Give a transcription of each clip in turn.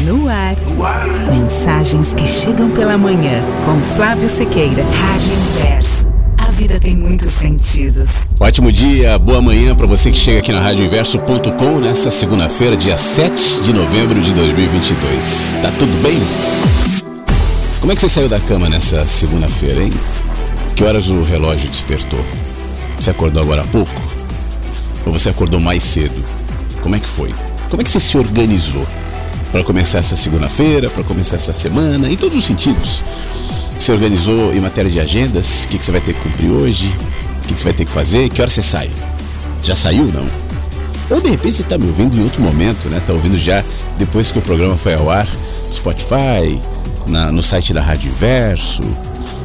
No ar. no ar. Mensagens que chegam pela manhã. Com Flávio Sequeira. Rádio Inverso. A vida tem muitos sentidos. Ótimo dia, boa manhã para você que chega aqui na radioinverso.com nessa segunda-feira, dia 7 de novembro de 2022. Tá tudo bem? Como é que você saiu da cama nessa segunda-feira, hein? Que horas o relógio despertou? Você acordou agora há pouco? Ou você acordou mais cedo? Como é que foi? Como é que você se organizou para começar essa segunda-feira, para começar essa semana, em todos os sentidos? Se organizou em matéria de agendas? O que, que você vai ter que cumprir hoje? O que, que você vai ter que fazer? Que hora você sai? Já saiu não? Ou de repente você está me ouvindo em outro momento, né? Está ouvindo já depois que o programa foi ao ar, Spotify, na, no site da Rádio Verso.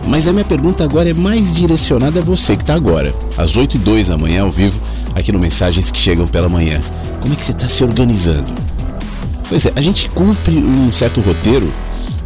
Mas a minha pergunta agora é mais direcionada a você que está agora, às 8 e 2 da manhã, ao vivo, aqui no Mensagens que Chegam pela Manhã. Como é que você está se organizando? Pois é, a gente cumpre um certo roteiro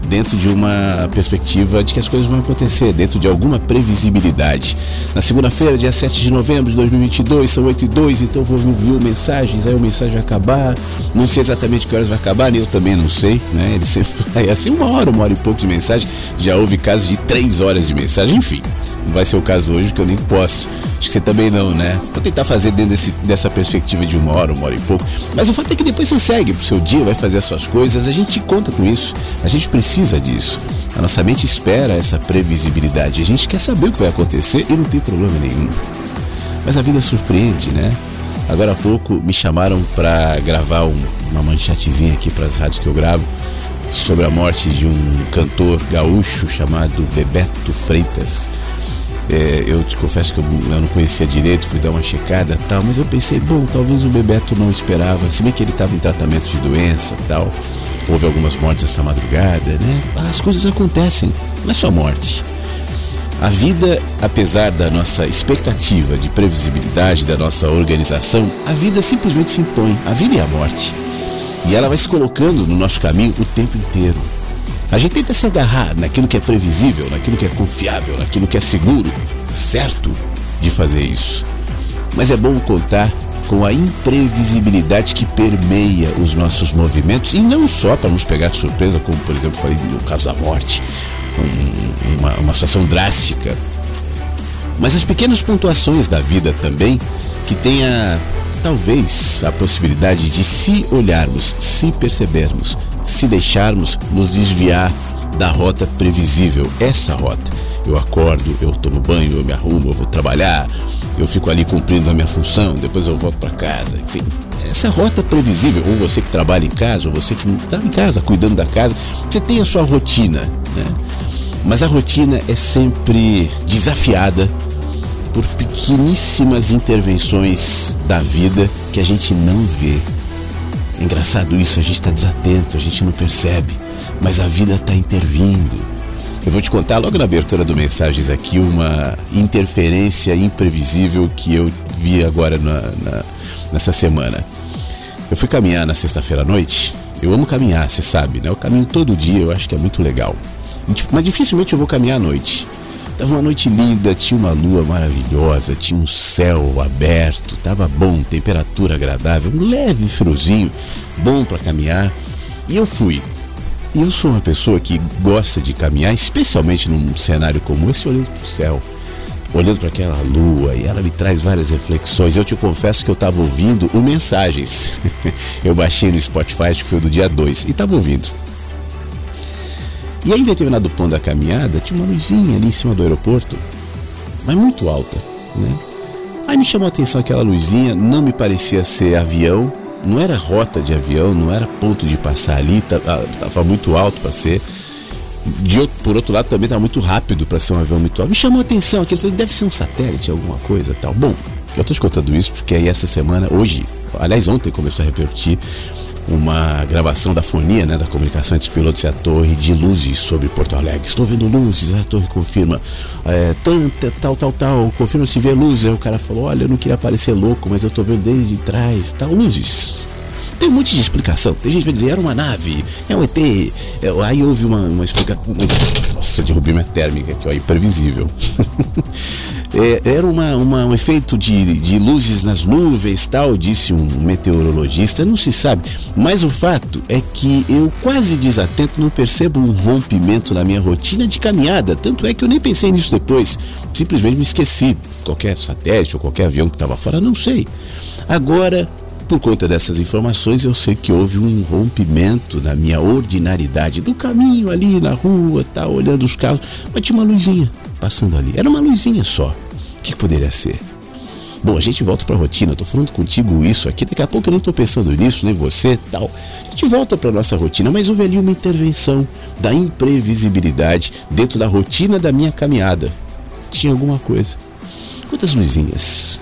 dentro de uma perspectiva de que as coisas vão acontecer, dentro de alguma previsibilidade. Na segunda-feira, dia 7 de novembro de 2022, são 8 e 2, então vou ouvir mensagens, aí o mensagem vai acabar, não sei exatamente que horas vai acabar, nem eu também não sei, né? Ele sempre, é assim uma hora, uma hora e pouco de mensagem, já houve casos de três horas de mensagem, enfim. Não vai ser o caso hoje, que eu nem posso. Acho que você também não, né? Vou tentar fazer dentro desse, dessa perspectiva de uma hora, uma hora e pouco. Mas o fato é que depois você segue pro seu dia, vai fazer as suas coisas. A gente conta com isso. A gente precisa disso. A nossa mente espera essa previsibilidade. A gente quer saber o que vai acontecer e não tem problema nenhum. Mas a vida surpreende, né? Agora há pouco me chamaram para gravar um, uma manchetezinha aqui para as rádios que eu gravo sobre a morte de um cantor gaúcho chamado Bebeto Freitas. É, eu te confesso que eu, eu, não conhecia direito, fui dar uma checada tal, mas eu pensei, bom, talvez o Bebeto não esperava, se bem que ele estava em tratamento de doença tal. Houve algumas mortes essa madrugada, né? As coisas acontecem, não é só morte. A vida, apesar da nossa expectativa de previsibilidade, da nossa organização, a vida simplesmente se impõe, a vida e a morte. E ela vai se colocando no nosso caminho o tempo inteiro. A gente tenta se agarrar naquilo que é previsível, naquilo que é confiável, naquilo que é seguro, certo de fazer isso. Mas é bom contar com a imprevisibilidade que permeia os nossos movimentos e não só para nos pegar de surpresa, como por exemplo foi no caso da morte, um, uma, uma situação drástica, mas as pequenas pontuações da vida também que tenha talvez a possibilidade de se olharmos, se percebermos, se deixarmos nos desviar da rota previsível, essa rota. Eu acordo, eu tomo banho, eu me arrumo, eu vou trabalhar, eu fico ali cumprindo a minha função, depois eu volto para casa, enfim. Essa rota previsível, ou você que trabalha em casa, ou você que está em casa, cuidando da casa, você tem a sua rotina, né? Mas a rotina é sempre desafiada por pequeníssimas intervenções da vida que a gente não vê. É engraçado isso, a gente está desatento, a gente não percebe, mas a vida está intervindo. Eu vou te contar logo na abertura do Mensagens aqui uma interferência imprevisível que eu vi agora na, na, nessa semana. Eu fui caminhar na sexta-feira à noite Eu amo caminhar, você sabe, né? Eu caminho todo dia, eu acho que é muito legal. Tipo, mas dificilmente eu vou caminhar à noite. Tava uma noite linda, tinha uma lua maravilhosa, tinha um céu aberto, tava bom, temperatura agradável, um leve friozinho, bom para caminhar. E eu fui. E eu sou uma pessoa que gosta de caminhar, especialmente num cenário como esse, olhando pro céu, olhando para aquela lua, e ela me traz várias reflexões. Eu te confesso que eu estava ouvindo o Mensagens. eu baixei no Spotify, acho que foi do dia 2, e estava ouvindo. E aí, em determinado ponto da caminhada, tinha uma luzinha ali em cima do aeroporto, mas muito alta, né? Aí me chamou a atenção aquela luzinha, não me parecia ser avião, não era rota de avião, não era ponto de passar ali, estava muito alto para ser. De por outro lado, também estava muito rápido para ser um avião muito alto. Me chamou a atenção aquilo, falei, deve ser um satélite, alguma coisa tal. Bom, eu estou te contando isso porque aí essa semana, hoje, aliás, ontem começou a repercutir uma gravação da fonia, né, da comunicação entre os pilotos e a torre de luzes sobre Porto Alegre. Estou vendo luzes, a torre confirma. É, tanta, tal, tal, tal, confirma se vê luzes. Aí o cara falou: Olha, eu não queria parecer louco, mas eu estou vendo desde trás, tal, luzes. Tem um monte de explicação. Tem gente que vai dizer, era uma nave, é um ET. É, aí houve uma, uma explicação. Nossa, derrubei minha térmica aqui, ó, imprevisível. é, era uma, uma, um efeito de, de luzes nas nuvens, tal, disse um meteorologista, não se sabe. Mas o fato é que eu quase desatento não percebo um rompimento na minha rotina de caminhada. Tanto é que eu nem pensei nisso depois. Simplesmente me esqueci. Qualquer satélite ou qualquer avião que estava fora, não sei. Agora, por conta dessas informações, eu sei que houve um rompimento na minha ordinaridade do caminho ali na rua, tá olhando os carros, mas tinha uma luzinha passando ali. Era uma luzinha só. O que, poderia ser? Bom, a gente volta para a rotina. Tô falando contigo isso aqui. Daqui a pouco eu nem tô pensando nisso, nem você, tal. A gente volta para nossa rotina, mas houve ali uma intervenção da imprevisibilidade dentro da rotina da minha caminhada. Tinha alguma coisa. Quantas luzinhas?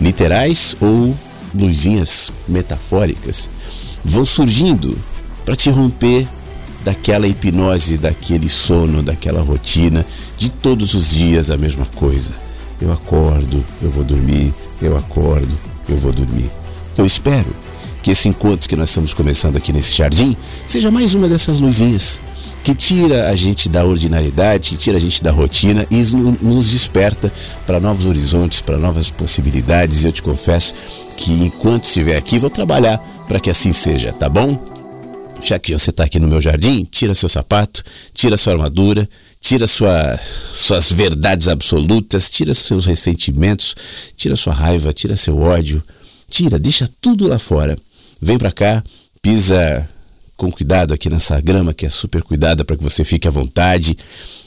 Literais ou luzinhas metafóricas vão surgindo para te romper daquela hipnose, daquele sono, daquela rotina de todos os dias a mesma coisa. Eu acordo, eu vou dormir, eu acordo, eu vou dormir. Eu espero que esse encontro que nós estamos começando aqui nesse jardim seja mais uma dessas luzinhas que tira a gente da ordinariedade, que tira a gente da rotina e nos desperta para novos horizontes, para novas possibilidades. E eu te confesso que enquanto estiver aqui, vou trabalhar para que assim seja, tá bom? Já que você está aqui no meu jardim, tira seu sapato, tira sua armadura, tira sua, suas verdades absolutas, tira seus ressentimentos, tira sua raiva, tira seu ódio, tira, deixa tudo lá fora. Vem para cá, pisa com cuidado aqui nessa grama que é super cuidada para que você fique à vontade.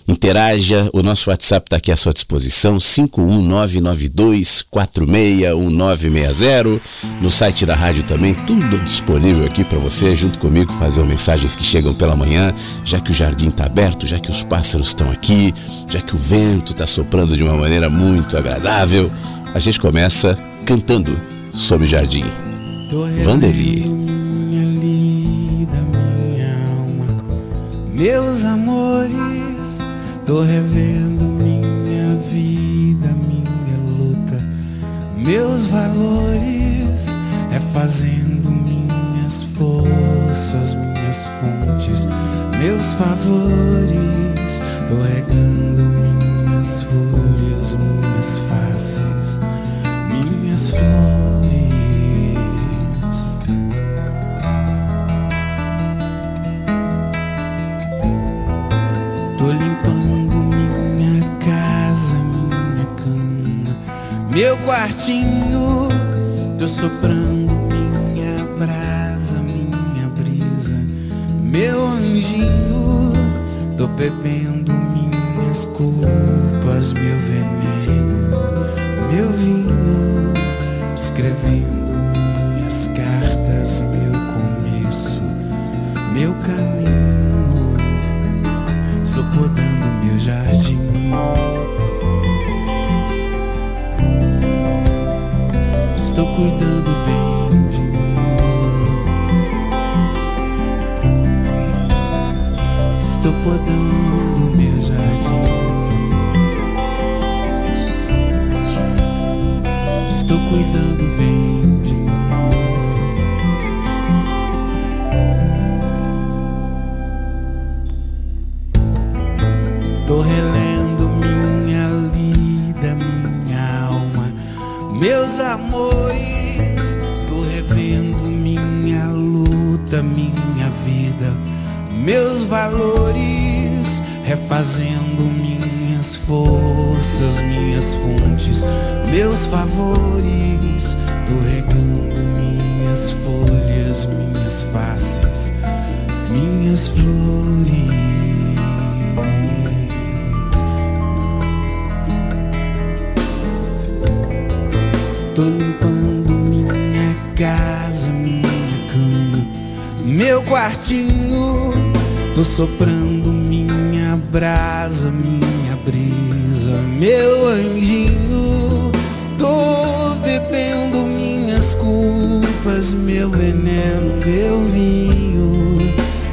Interaja, o nosso WhatsApp está aqui à sua disposição, 51992461960. No site da rádio também, tudo disponível aqui para você, junto comigo, fazer mensagens que chegam pela manhã, já que o jardim está aberto, já que os pássaros estão aqui, já que o vento está soprando de uma maneira muito agradável. A gente começa cantando sobre o jardim. Vanderly. Meus amores, tô revendo minha vida, minha luta. Meus valores é fazendo minhas forças, minhas fontes, meus favores. Tô regando meu quartinho, tô soprando minha brasa, minha brisa, meu anjinho, tô bebendo minhas culpas, meu veneno, meu vinho, escrevendo minhas cartas, meu começo, meu caminho, estou podando meu jardim. Estou cuidando bem meus valores, refazendo minhas forças, minhas fontes, meus favores. Tô regando minhas folhas, minhas faces, minhas flores. Tô limpando minha casa, minha cama, meu quartinho. Tô soprando minha brasa, minha brisa, meu anjinho. Tô bebendo minhas culpas, meu veneno, meu vinho.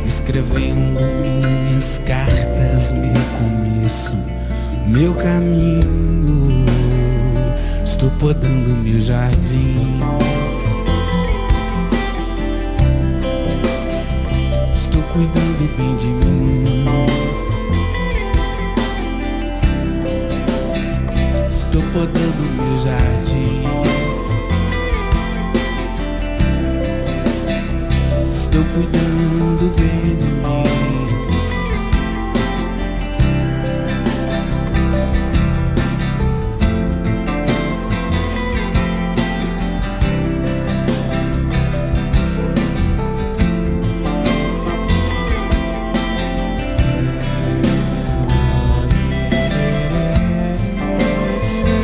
Escrevendo minhas cartas, meu começo, meu caminho. Estou podando meu jardim. Estou cuidando bem de mim. Estou podando meu jardim. Estou cuidando bem de mim.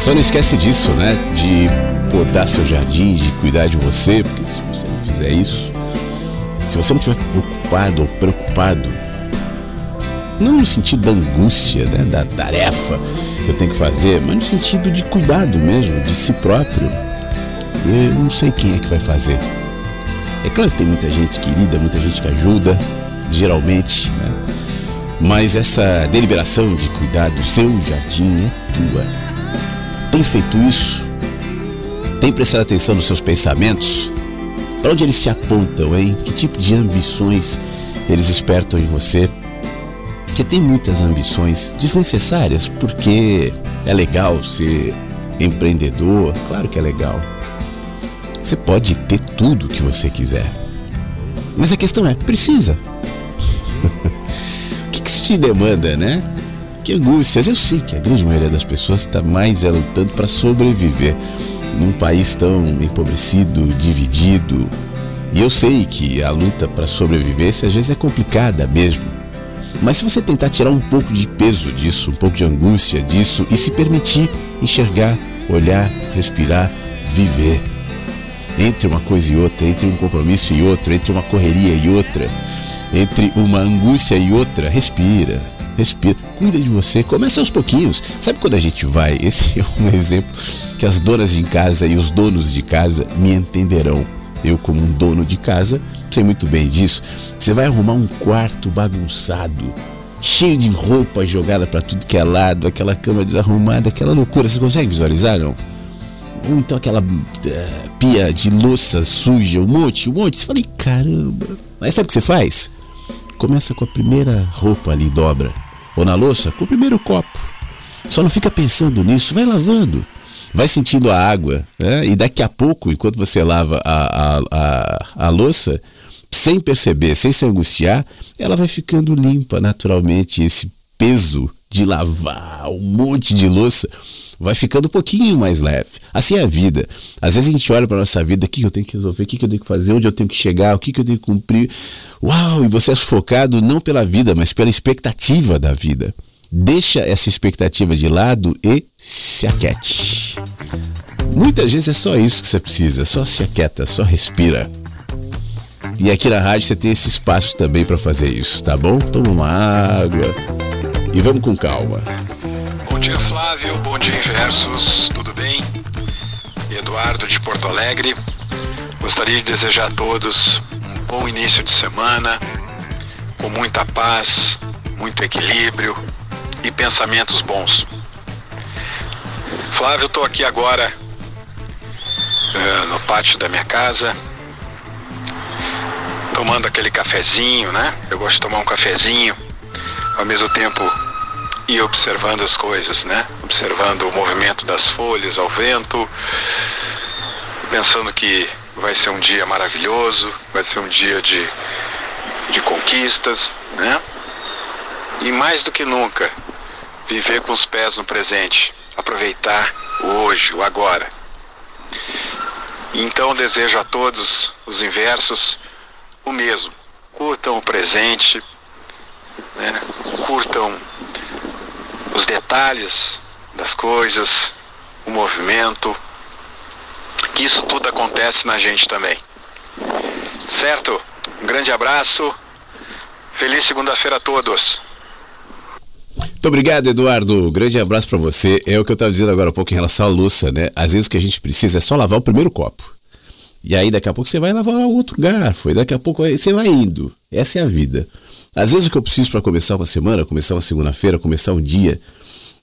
Só não esquece disso, né? De podar seu jardim, de cuidar de você, porque se você não fizer isso, se você não estiver preocupado ou preocupado, não no sentido da angústia, né? Da tarefa que eu tenho que fazer, mas no sentido de cuidado mesmo, de si próprio, eu não sei quem é que vai fazer. É claro que tem muita gente querida, muita gente que ajuda, geralmente, né? Mas essa deliberação de cuidar do seu jardim é tua. Tem feito isso? Tem prestado atenção nos seus pensamentos? Para onde eles se apontam, hein? Que tipo de ambições eles despertam em você? Você tem muitas ambições desnecessárias, porque é legal ser empreendedor, claro que é legal. Você pode ter tudo o que você quiser. Mas a questão é, precisa? o que, que isso te demanda, né? Que angústias. Eu sei que a grande maioria das pessoas está mais é, lutando para sobreviver num país tão empobrecido, dividido. E eu sei que a luta para sobrevivência às vezes é complicada mesmo. Mas se você tentar tirar um pouco de peso disso, um pouco de angústia disso e se permitir enxergar, olhar, respirar, viver. Entre uma coisa e outra, entre um compromisso e outro, entre uma correria e outra, entre uma angústia e outra, respira, respira, cuida de você, começa aos pouquinhos. Sabe quando a gente vai? Esse é um exemplo que as donas de casa e os donos de casa me entenderão. Eu, como um dono de casa, sei muito bem disso. Você vai arrumar um quarto bagunçado, cheio de roupa jogada para tudo que é lado, aquela cama desarrumada, aquela loucura. Você consegue visualizar, não? Ou então aquela uh, pia de louça suja, um monte, um monte. Você fala, caramba. Aí sabe o que você faz? Começa com a primeira roupa ali, dobra. Ou na louça, com o primeiro copo. Só não fica pensando nisso, vai lavando. Vai sentindo a água, né? e daqui a pouco, enquanto você lava a, a, a, a louça, sem perceber, sem se angustiar, ela vai ficando limpa naturalmente. Esse peso de lavar um monte de louça vai ficando um pouquinho mais leve. Assim é a vida. Às vezes a gente olha para nossa vida, o que eu tenho que resolver, o que eu tenho que fazer, onde eu tenho que chegar, o que eu tenho que cumprir. Uau! E você é sufocado não pela vida, mas pela expectativa da vida. Deixa essa expectativa de lado e se aquete. Muitas vezes é só isso que você precisa, só se aquieta, só respira. E aqui na rádio você tem esse espaço também para fazer isso, tá bom? Toma uma água e vamos com calma. Dia, Flávio. Bom dia, Inversos. Tudo bem? Eduardo de Porto Alegre. Gostaria de desejar a todos um bom início de semana, com muita paz, muito equilíbrio e pensamentos bons. Flávio, estou aqui agora uh, no pátio da minha casa, tomando aquele cafezinho, né? Eu gosto de tomar um cafezinho, ao mesmo tempo ir observando as coisas, né? Observando o movimento das folhas ao vento, pensando que vai ser um dia maravilhoso, vai ser um dia de, de conquistas, né? E mais do que nunca, viver com os pés no presente, aproveitar o hoje, o agora. Então desejo a todos os inversos o mesmo. Curtam o presente, né? curtam os detalhes das coisas, o movimento, isso tudo acontece na gente também. Certo? Um grande abraço. Feliz segunda-feira a todos. Muito obrigado, Eduardo. Grande abraço para você. É o que eu estava dizendo agora há pouco em relação à louça, né? Às vezes o que a gente precisa é só lavar o primeiro copo. E aí daqui a pouco você vai lavar outro garfo. E daqui a pouco você vai indo. Essa é a vida. Às vezes o que eu preciso para começar uma semana, começar uma segunda-feira, começar um dia,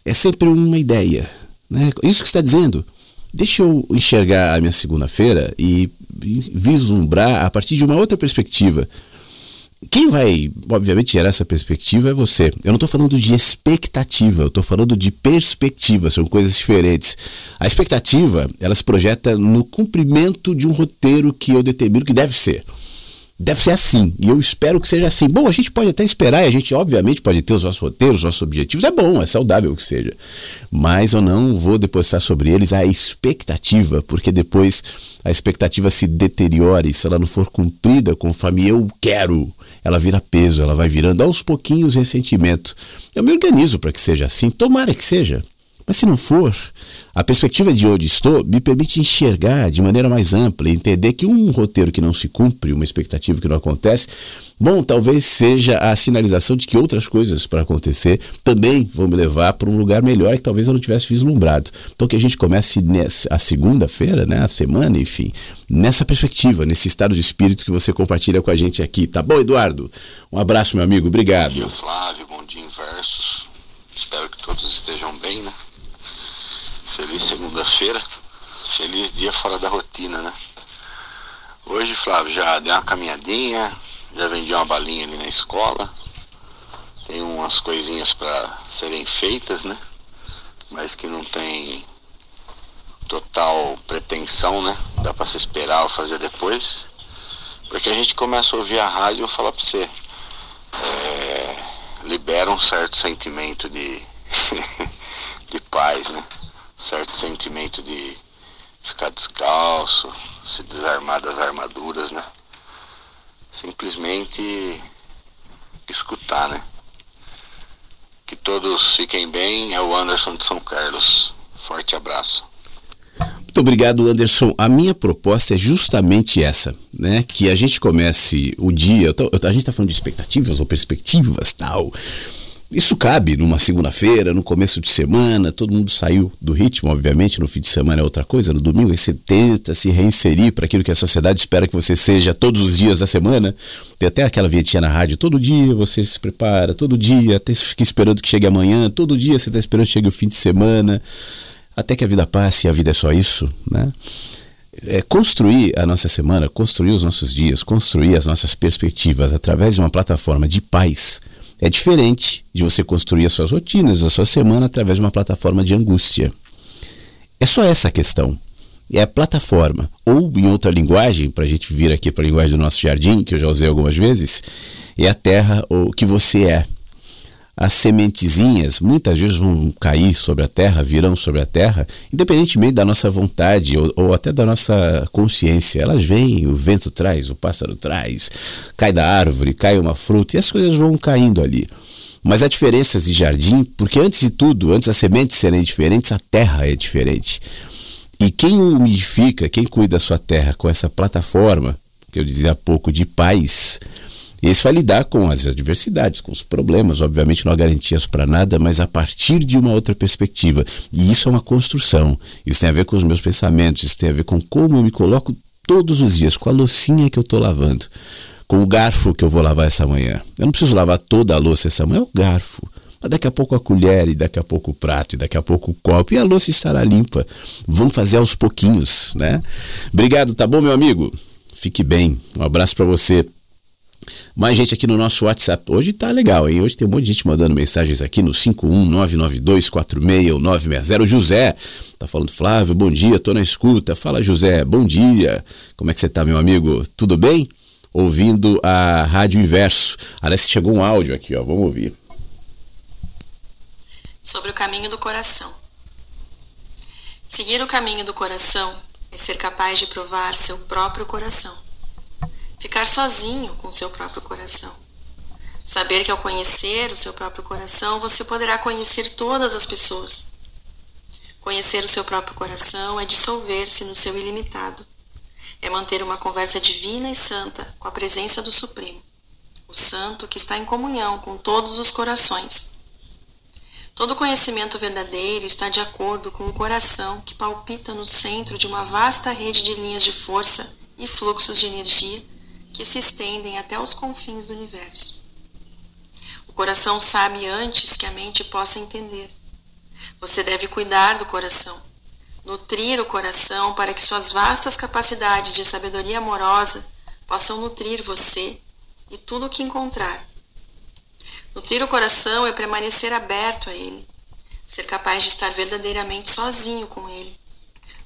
é sempre uma ideia. Né? Isso que está dizendo. Deixa eu enxergar a minha segunda-feira e vislumbrar a partir de uma outra perspectiva. Quem vai, obviamente, gerar essa perspectiva é você. Eu não estou falando de expectativa, eu estou falando de perspectiva, são coisas diferentes. A expectativa, ela se projeta no cumprimento de um roteiro que eu determino que deve ser deve ser assim. E eu espero que seja assim. Bom, a gente pode até esperar, e a gente obviamente pode ter os nossos roteiros, os nossos objetivos. É bom, é saudável que seja. Mas eu não vou depositar sobre eles a expectativa, porque depois a expectativa se deteriora e se ela não for cumprida conforme eu quero, ela vira peso, ela vai virando aos pouquinhos ressentimento. Eu me organizo para que seja assim, tomara que seja. Mas se não for, a perspectiva de onde estou me permite enxergar de maneira mais ampla e entender que um roteiro que não se cumpre, uma expectativa que não acontece, bom, talvez seja a sinalização de que outras coisas para acontecer também vão me levar para um lugar melhor que talvez eu não tivesse vislumbrado. Então que a gente comece nessa, a segunda-feira, né, a semana, enfim, nessa perspectiva, nesse estado de espírito que você compartilha com a gente aqui. Tá bom, Eduardo? Um abraço, meu amigo. Obrigado. Bom dia, Flávio. Bom dia, Inversos. Espero que todos estejam bem, né? Feliz segunda-feira. Feliz dia fora da rotina, né? Hoje, Flávio, já dei uma caminhadinha, já vendi uma balinha ali na escola. Tem umas coisinhas para serem feitas, né? Mas que não tem total pretensão, né? Dá para se esperar ou fazer depois. Porque a gente começa a ouvir a rádio e falo pra você. É, libera um certo sentimento de, de paz, né? Certo sentimento de ficar descalço, se desarmar das armaduras, né? Simplesmente escutar, né? Que todos fiquem bem. É o Anderson de São Carlos. Forte abraço. Muito obrigado, Anderson. A minha proposta é justamente essa, né? Que a gente comece o dia. A gente está falando de expectativas ou perspectivas, tal. Isso cabe numa segunda-feira, no começo de semana, todo mundo saiu do ritmo, obviamente, no fim de semana é outra coisa, no domingo você tenta se reinserir para aquilo que a sociedade espera que você seja todos os dias da semana. Tem até aquela vietinha na rádio, todo dia você se prepara, todo dia, até fica esperando que chegue amanhã, todo dia você está esperando que chegue o fim de semana, até que a vida passe e a vida é só isso, né? É, construir a nossa semana, construir os nossos dias, construir as nossas perspectivas através de uma plataforma de paz é diferente de você construir as suas rotinas, a sua semana através de uma plataforma de angústia. É só essa a questão. É a plataforma. Ou, em outra linguagem, para a gente vir aqui para a linguagem do nosso jardim, que eu já usei algumas vezes, é a terra o que você é as sementezinhas muitas vezes vão cair sobre a terra, virão sobre a terra, independentemente da nossa vontade ou, ou, até da nossa consciência. Elas vêm, o vento traz, o pássaro traz, cai da árvore, cai uma fruta e as coisas vão caindo ali. Mas há diferenças de jardim, porque antes de tudo, antes das sementes serem diferentes, a terra é diferente. E quem umidifica, quem cuida da sua terra com essa plataforma, que eu dizia há pouco, de paz, esse vai lidar com as adversidades, com os problemas, obviamente não há garantias para nada, mas a partir de uma outra perspectiva. E isso é uma construção. Isso tem a ver com os meus pensamentos, isso tem a ver com como eu me coloco todos os dias, com a loucinha que eu estou lavando, com o garfo que eu vou lavar essa manhã. Eu não preciso lavar toda a louça essa manhã, é o garfo. Mas daqui a pouco a colher, e daqui a pouco o prato, e daqui a pouco o copo, e a louça estará limpa. Vamos fazer aos pouquinhos, né? Obrigado, tá bom, meu amigo? Fique bem. Um abraço para você. Mais gente aqui no nosso WhatsApp. Hoje tá legal, hein? Hoje tem um monte de gente mandando mensagens aqui no 51992460960. José tá falando, Flávio, bom dia, tô na escuta. Fala, José, bom dia. Como é que você tá, meu amigo? Tudo bem? Ouvindo a Rádio Inverso. Aliás, chegou um áudio aqui, ó. Vamos ouvir. Sobre o caminho do coração. Seguir o caminho do coração é ser capaz de provar seu próprio coração Ficar sozinho com o seu próprio coração. Saber que ao conhecer o seu próprio coração, você poderá conhecer todas as pessoas. Conhecer o seu próprio coração é dissolver-se no seu ilimitado. É manter uma conversa divina e santa com a presença do Supremo, o Santo que está em comunhão com todos os corações. Todo conhecimento verdadeiro está de acordo com o coração que palpita no centro de uma vasta rede de linhas de força e fluxos de energia que se estendem até os confins do universo. O coração sabe antes que a mente possa entender. Você deve cuidar do coração, nutrir o coração para que suas vastas capacidades de sabedoria amorosa possam nutrir você e tudo o que encontrar. Nutrir o coração é permanecer aberto a ele, ser capaz de estar verdadeiramente sozinho com ele,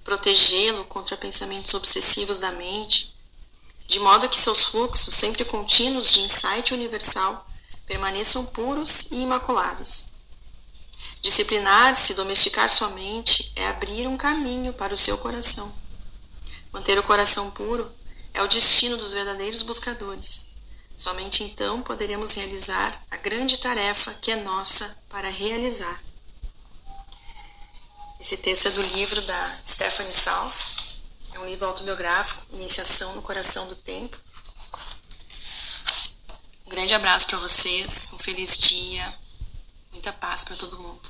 protegê-lo contra pensamentos obsessivos da mente de modo que seus fluxos, sempre contínuos de insight universal, permaneçam puros e imaculados. Disciplinar-se, domesticar sua mente é abrir um caminho para o seu coração. Manter o coração puro é o destino dos verdadeiros buscadores. Somente então poderemos realizar a grande tarefa que é nossa para realizar. Esse texto é do livro da Stephanie South, é um livro autobiográfico, Iniciação no Coração do Tempo. Um grande abraço para vocês, um feliz dia, muita paz para todo mundo.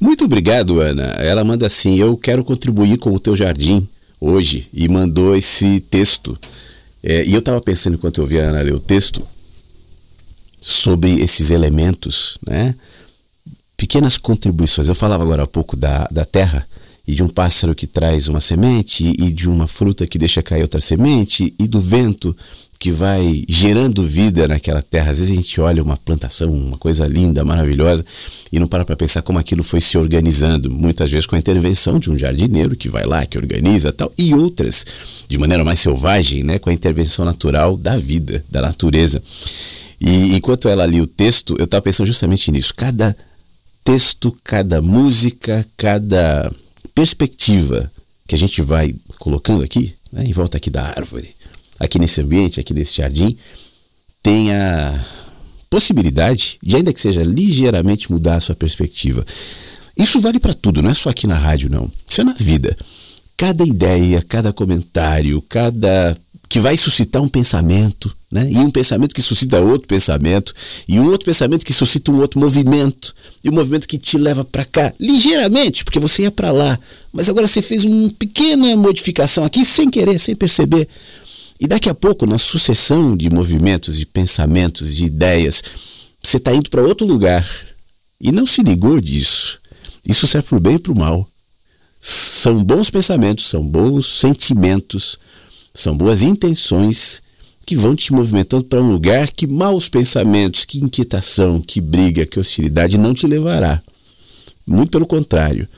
Muito obrigado, Ana. Ela manda assim: Eu quero contribuir com o teu jardim hoje e mandou esse texto. É, e eu estava pensando enquanto eu ouvia a Ana ler o texto sobre esses elementos, né? Pequenas contribuições. Eu falava agora há pouco da, da terra e de um pássaro que traz uma semente, e de uma fruta que deixa cair outra semente, e do vento que vai gerando vida naquela terra. Às vezes a gente olha uma plantação, uma coisa linda, maravilhosa, e não para para pensar como aquilo foi se organizando, muitas vezes com a intervenção de um jardineiro que vai lá, que organiza tal, e outras de maneira mais selvagem, né, com a intervenção natural da vida, da natureza. E enquanto ela lia o texto, eu estava pensando justamente nisso. Cada texto, cada música, cada perspectiva que a gente vai colocando aqui, né, em volta aqui da árvore, aqui nesse ambiente, aqui nesse jardim, tem a possibilidade de, ainda que seja ligeiramente, mudar a sua perspectiva. Isso vale para tudo, não é só aqui na rádio, não. Isso é na vida. Cada ideia, cada comentário, cada que vai suscitar um pensamento, né? E um pensamento que suscita outro pensamento, e um outro pensamento que suscita um outro movimento, e um movimento que te leva para cá ligeiramente, porque você ia para lá, mas agora você fez uma pequena modificação aqui sem querer, sem perceber. E daqui a pouco, na sucessão de movimentos, de pensamentos, de ideias, você está indo para outro lugar e não se ligou disso. Isso serve para o bem e para o mal. São bons pensamentos, são bons sentimentos são boas intenções que vão te movimentando para um lugar que maus pensamentos, que inquietação, que briga, que hostilidade não te levará. Muito pelo contrário.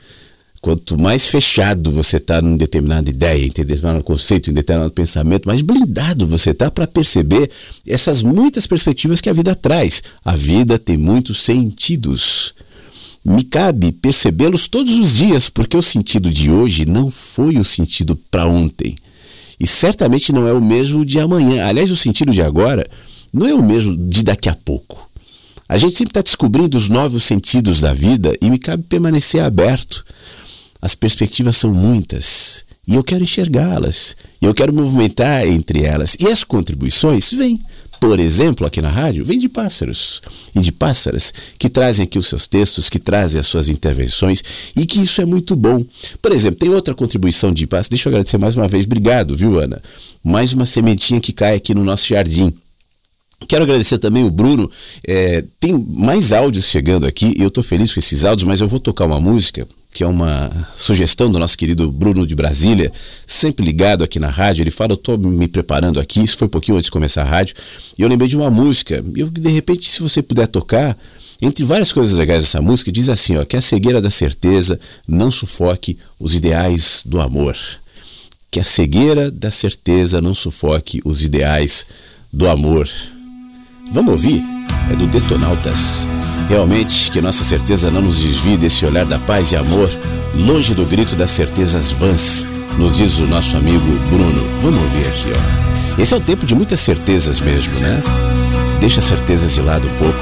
Quanto mais fechado você está em determinada ideia, em determinado conceito, em determinado pensamento, mais blindado você está para perceber essas muitas perspectivas que a vida traz. A vida tem muitos sentidos. Me cabe percebê-los todos os dias, porque o sentido de hoje não foi o sentido para ontem. E certamente não é o mesmo de amanhã. Aliás, o sentido de agora não é o mesmo de daqui a pouco. A gente sempre está descobrindo os novos sentidos da vida e me cabe permanecer aberto. As perspectivas são muitas e eu quero enxergá-las. E eu quero movimentar entre elas. E as contribuições vêm por exemplo, aqui na rádio, vem de pássaros e de pássaras que trazem aqui os seus textos, que trazem as suas intervenções e que isso é muito bom. Por exemplo, tem outra contribuição de pássaros. Deixa eu agradecer mais uma vez. Obrigado, viu, Ana? Mais uma sementinha que cai aqui no nosso jardim. Quero agradecer também o Bruno. É, tem mais áudios chegando aqui. Eu estou feliz com esses áudios, mas eu vou tocar uma música que é uma sugestão do nosso querido Bruno de Brasília, sempre ligado aqui na rádio. Ele fala: Eu estou me preparando aqui. Isso foi um pouquinho antes de começar a rádio. E eu lembrei de uma música. E eu, de repente, se você puder tocar, entre várias coisas legais dessa música, diz assim: ó, que a cegueira da certeza não sufoque os ideais do amor. Que a cegueira da certeza não sufoque os ideais do amor. Vamos ouvir? É do Detonautas. Realmente que nossa certeza não nos desvie desse olhar da paz e amor, longe do grito das certezas vãs, nos diz o nosso amigo Bruno. Vamos ouvir aqui, ó. Esse é o tempo de muitas certezas mesmo, né? Deixa as certezas de lado um pouco.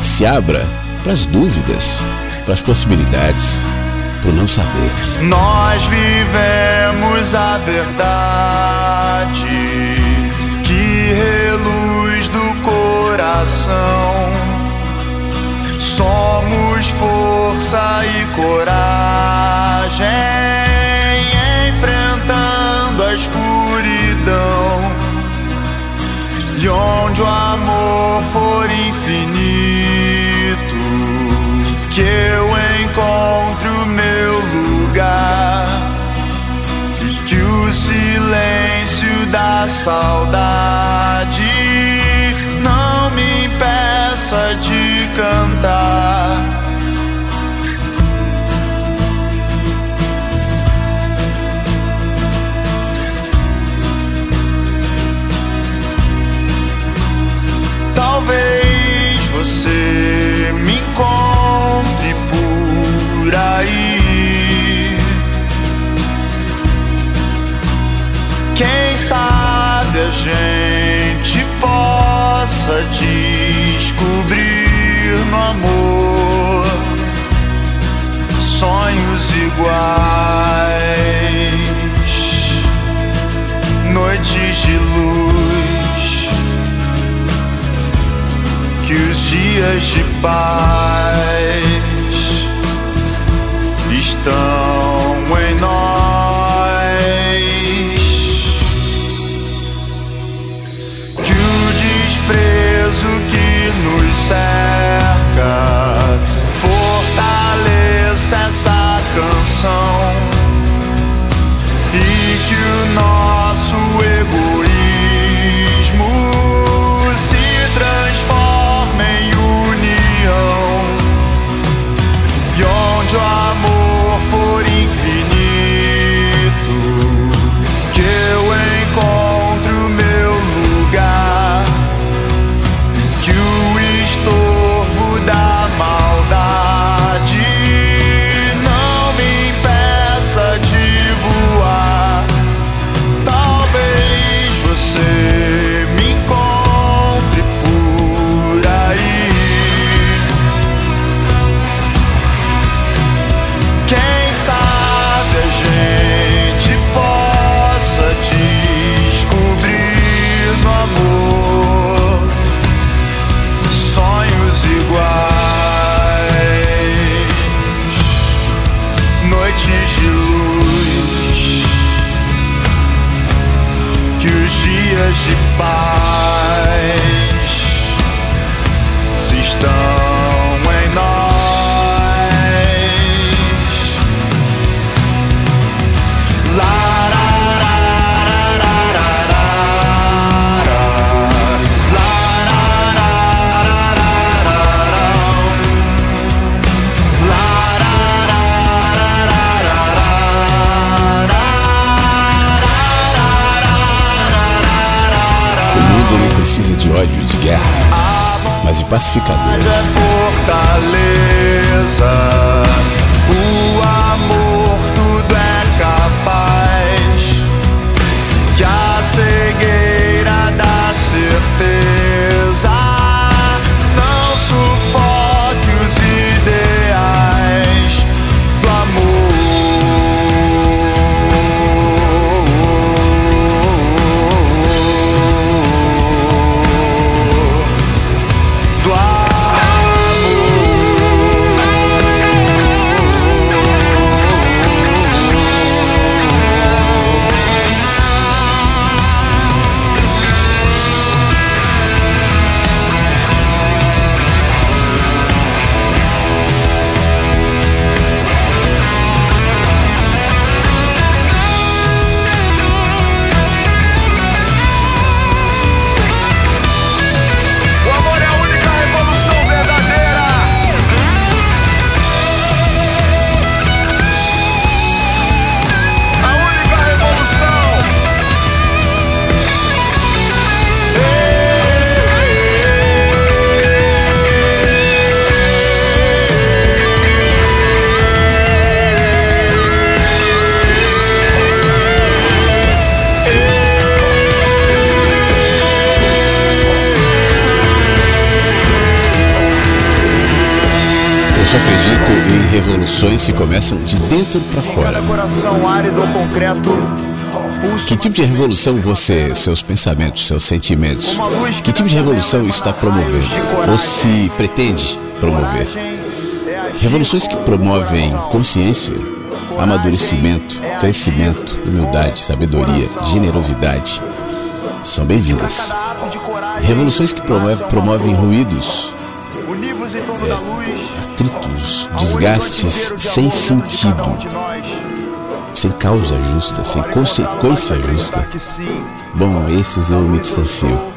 Se abra para as dúvidas, para as possibilidades, o não saber. Nós vivemos a verdade que reluz do coração Somos força e coragem enfrentando a escuridão. E onde o amor for infinito, que eu encontre o meu lugar e que o silêncio da saudade não me impeça de cantar. Talvez você me encontre por aí. Quem sabe a gente possa descobrir amor, sonhos iguais, noites de luz, que os dias de paz estão de dentro para fora. Que tipo de revolução você, seus pensamentos, seus sentimentos, que tipo de revolução está promovendo ou se pretende promover? Revoluções que promovem consciência, amadurecimento, crescimento, humildade, sabedoria, generosidade são bem-vindas. Revoluções que promovem, promovem ruídos, desgastes sem sentido, sem causa justa, sem consequência justa. Bom, esses eu me distancio.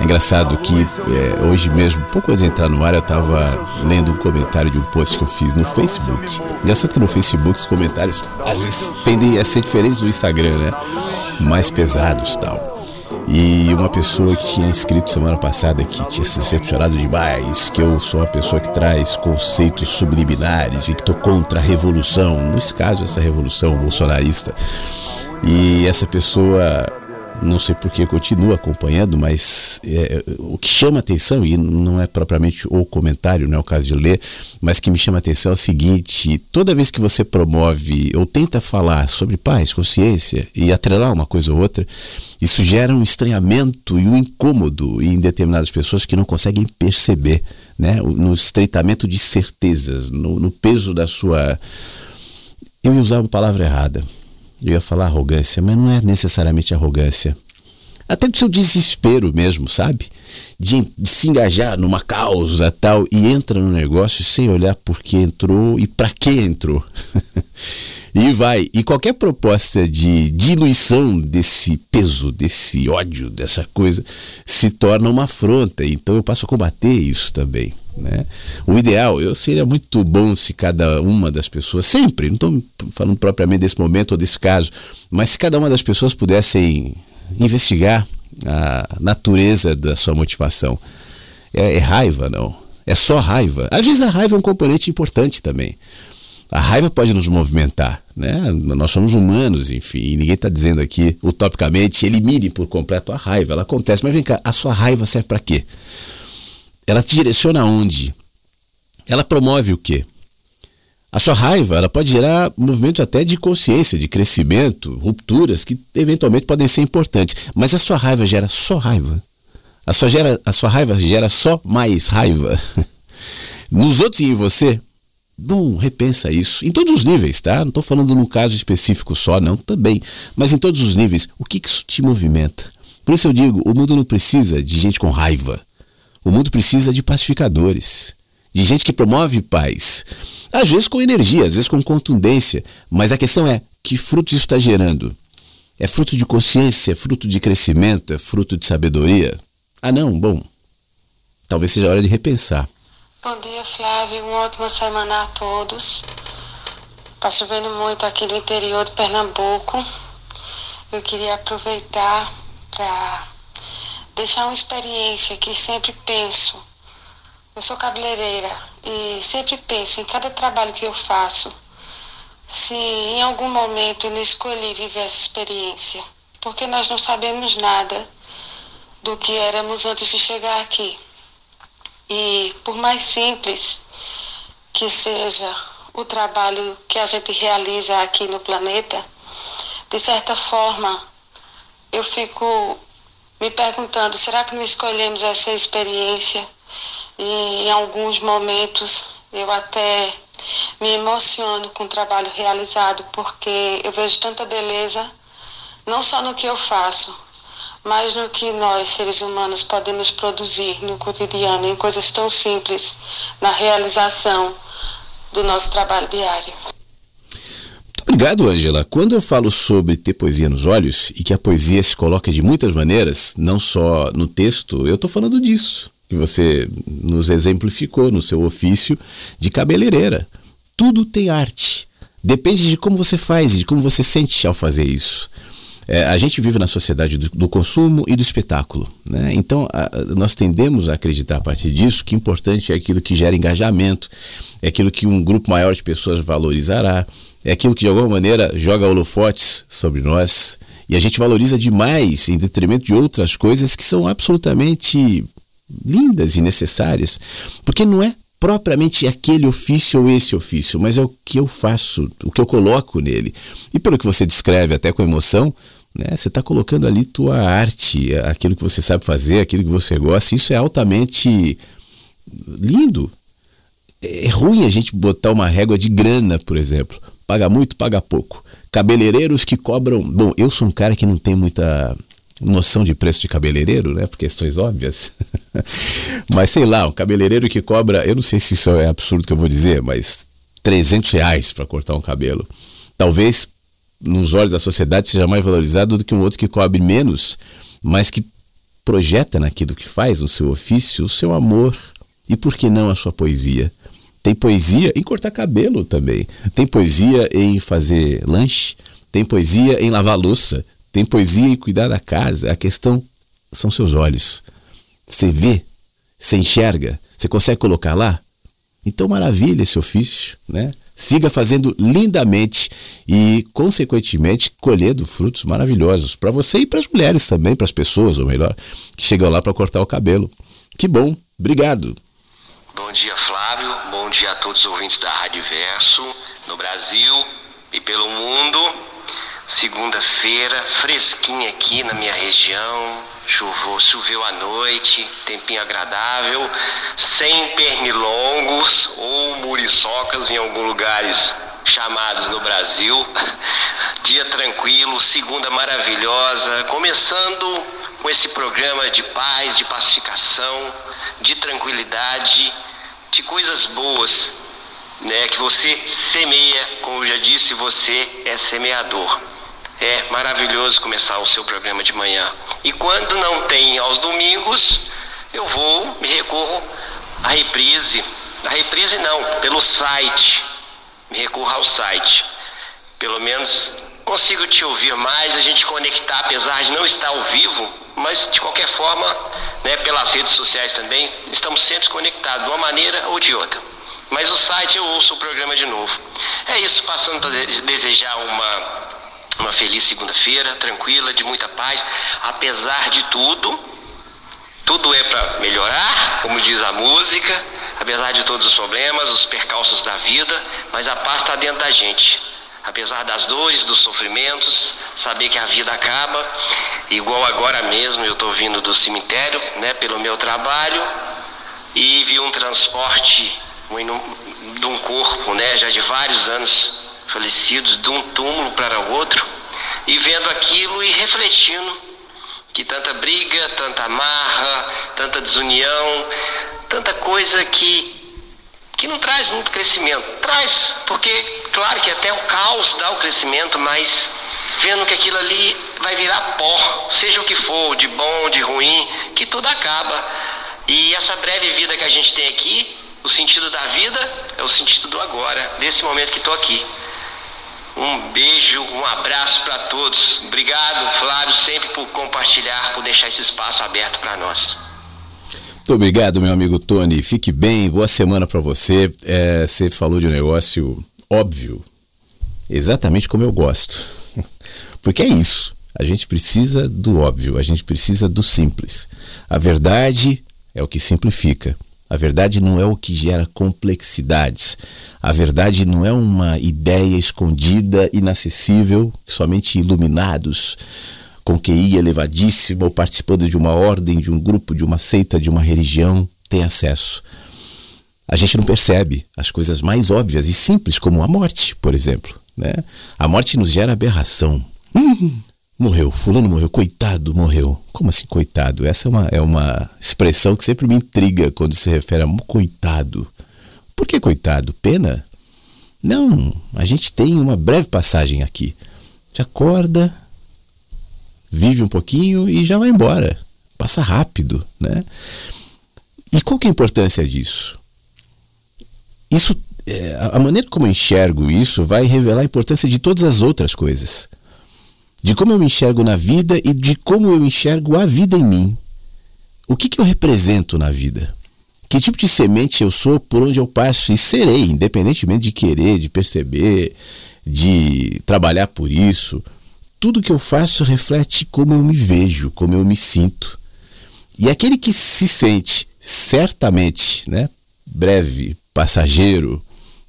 É engraçado que é, hoje mesmo, pouco antes de entrar no ar, eu estava lendo um comentário de um post que eu fiz no Facebook. Engraçado que no Facebook os comentários às vezes tendem a ser diferentes do Instagram, né? Mais pesados tal. E uma pessoa que tinha escrito semana passada que tinha se decepcionado demais, que eu sou uma pessoa que traz conceitos subliminares e que estou contra a revolução, nesse caso essa revolução bolsonarista. E essa pessoa não sei por que continua acompanhando, mas é, o que chama atenção, e não é propriamente o comentário, não é o caso de ler, mas que me chama atenção é o seguinte: toda vez que você promove ou tenta falar sobre paz, consciência e atrelar uma coisa ou outra, isso gera um estranhamento e um incômodo em determinadas pessoas que não conseguem perceber, né? no estreitamento de certezas, no, no peso da sua. Eu ia usar uma palavra errada eu ia falar arrogância, mas não é necessariamente arrogância. Até do seu desespero mesmo, sabe? De, de, se engajar numa causa tal e entra no negócio sem olhar por que entrou e para que entrou. e vai. E qualquer proposta de diluição desse peso, desse ódio, dessa coisa, se torna uma afronta. Então eu passo a combater isso também. Né? O ideal, eu seria muito bom se cada uma das pessoas, sempre, não estou falando propriamente desse momento ou desse caso, mas se cada uma das pessoas pudessem investigar a natureza da sua motivação. É, é raiva, não. É só raiva. Às vezes a raiva é um componente importante também. A raiva pode nos movimentar, né? Nós somos humanos, enfim, e ninguém está dizendo aqui, utopicamente, elimine por completo a raiva. Ela acontece, mas vem cá, a sua raiva serve para quê? ela te direciona aonde? Ela promove o quê? A sua raiva, ela pode gerar movimentos até de consciência, de crescimento, rupturas que eventualmente podem ser importantes, mas a sua raiva gera só raiva. A sua, gera, a sua raiva gera só mais raiva. Nos outros e em você, Bom, repensa isso. Em todos os níveis, tá? Não estou falando num caso específico só, não, também. Mas em todos os níveis, o que, que isso te movimenta? Por isso eu digo, o mundo não precisa de gente com raiva. O mundo precisa de pacificadores, de gente que promove paz. Às vezes com energia, às vezes com contundência, mas a questão é: que fruto isso está gerando? É fruto de consciência, é fruto de crescimento, é fruto de sabedoria? Ah, não, bom, talvez seja hora de repensar. Bom dia, Flávio. Uma ótima semana a todos. Está chovendo muito aqui no interior de Pernambuco. Eu queria aproveitar para deixar uma experiência que sempre penso. Eu sou cabeleireira e sempre penso em cada trabalho que eu faço, se em algum momento eu não escolhi viver essa experiência, porque nós não sabemos nada do que éramos antes de chegar aqui. E por mais simples que seja o trabalho que a gente realiza aqui no planeta, de certa forma eu fico me perguntando: será que não escolhemos essa experiência? E em alguns momentos eu até me emociono com o trabalho realizado, porque eu vejo tanta beleza, não só no que eu faço, mas no que nós, seres humanos, podemos produzir no cotidiano, em coisas tão simples, na realização do nosso trabalho diário. Obrigado, Angela. Quando eu falo sobre ter poesia nos olhos e que a poesia se coloca de muitas maneiras, não só no texto, eu estou falando disso que você nos exemplificou no seu ofício de cabeleireira. Tudo tem arte. Depende de como você faz e de como você sente ao fazer isso. É, a gente vive na sociedade do, do consumo e do espetáculo. Né? Então, a, nós tendemos a acreditar a partir disso que importante é aquilo que gera engajamento, é aquilo que um grupo maior de pessoas valorizará, é aquilo que de alguma maneira joga holofotes sobre nós e a gente valoriza demais em detrimento de outras coisas que são absolutamente lindas e necessárias, porque não é propriamente aquele ofício ou esse ofício, mas é o que eu faço, o que eu coloco nele. E pelo que você descreve até com emoção, né, você está colocando ali tua arte, aquilo que você sabe fazer, aquilo que você gosta. Isso é altamente lindo. É ruim a gente botar uma régua de grana, por exemplo. Paga muito, paga pouco. Cabeleireiros que cobram. Bom, eu sou um cara que não tem muita noção de preço de cabeleireiro, né? Por questões óbvias. mas sei lá, um cabeleireiro que cobra, eu não sei se isso é absurdo que eu vou dizer, mas 300 reais para cortar um cabelo. Talvez nos olhos da sociedade seja mais valorizado do que um outro que cobre menos, mas que projeta naquilo que faz, no seu ofício, o seu amor e por que não a sua poesia. Tem poesia em cortar cabelo também. Tem poesia em fazer lanche. Tem poesia em lavar louça tem poesia em cuidar da casa. A questão são seus olhos. Você vê, você enxerga, você consegue colocar lá? Então, maravilha esse ofício, né? Siga fazendo lindamente e, consequentemente, colhendo frutos maravilhosos para você e para as mulheres também, para as pessoas, ou melhor, que chegam lá para cortar o cabelo. Que bom, obrigado. Bom dia, Flávio. Bom dia a todos os ouvintes da Rádio Verso, no Brasil e pelo mundo. Segunda-feira, fresquinha aqui na minha região. Chovou, choveu à noite, tempinho agradável, sem pernilongos ou muriçocas em alguns lugares chamados no Brasil. Dia tranquilo, segunda maravilhosa, começando com esse programa de paz, de pacificação, de tranquilidade, de coisas boas, né? Que você semeia, como eu já disse, você é semeador. É maravilhoso começar o seu programa de manhã. E quando não tem aos domingos, eu vou, me recorro à reprise. A reprise não, pelo site. Me recorro ao site. Pelo menos consigo te ouvir mais, a gente conectar, apesar de não estar ao vivo, mas de qualquer forma, né, pelas redes sociais também, estamos sempre conectados, de uma maneira ou de outra. Mas o site eu ouço o programa de novo. É isso, passando para desejar uma uma feliz segunda-feira, tranquila, de muita paz. Apesar de tudo, tudo é para melhorar, como diz a música, apesar de todos os problemas, os percalços da vida, mas a paz está dentro da gente. Apesar das dores, dos sofrimentos, saber que a vida acaba, igual agora mesmo eu estou vindo do cemitério, né, pelo meu trabalho, e vi um transporte de um corpo, né, já de vários anos falecidos de um túmulo para outro e vendo aquilo e refletindo que tanta briga, tanta amarra, tanta desunião, tanta coisa que que não traz muito crescimento. Traz, porque claro que até o caos dá o crescimento, mas vendo que aquilo ali vai virar pó, seja o que for, de bom, de ruim, que tudo acaba. E essa breve vida que a gente tem aqui, o sentido da vida é o sentido do agora, desse momento que estou aqui. Um beijo, um abraço para todos. Obrigado, Flávio, sempre por compartilhar, por deixar esse espaço aberto para nós. Muito obrigado, meu amigo Tony. Fique bem, boa semana para você. É, você falou de um negócio óbvio, exatamente como eu gosto. Porque é isso. A gente precisa do óbvio, a gente precisa do simples. A verdade é o que simplifica. A verdade não é o que gera complexidades. A verdade não é uma ideia escondida, inacessível, que somente iluminados, com QI elevadíssimo ou participando de uma ordem, de um grupo, de uma seita, de uma religião, têm acesso. A gente não percebe as coisas mais óbvias e simples, como a morte, por exemplo. Né? A morte nos gera aberração. Hum, morreu, fulano morreu, coitado morreu. Como assim coitado? Essa é uma, é uma expressão que sempre me intriga quando se refere a coitado. Por que coitado? Pena? Não, a gente tem uma breve passagem aqui. Te acorda, vive um pouquinho e já vai embora. Passa rápido, né? E qual que é a importância disso? Isso, é, a maneira como eu enxergo isso vai revelar a importância de todas as outras coisas. De como eu me enxergo na vida e de como eu enxergo a vida em mim. O que, que eu represento na vida? Que tipo de semente eu sou por onde eu passo e serei, independentemente de querer, de perceber, de trabalhar por isso. Tudo que eu faço reflete como eu me vejo, como eu me sinto. E aquele que se sente certamente, né, breve, passageiro,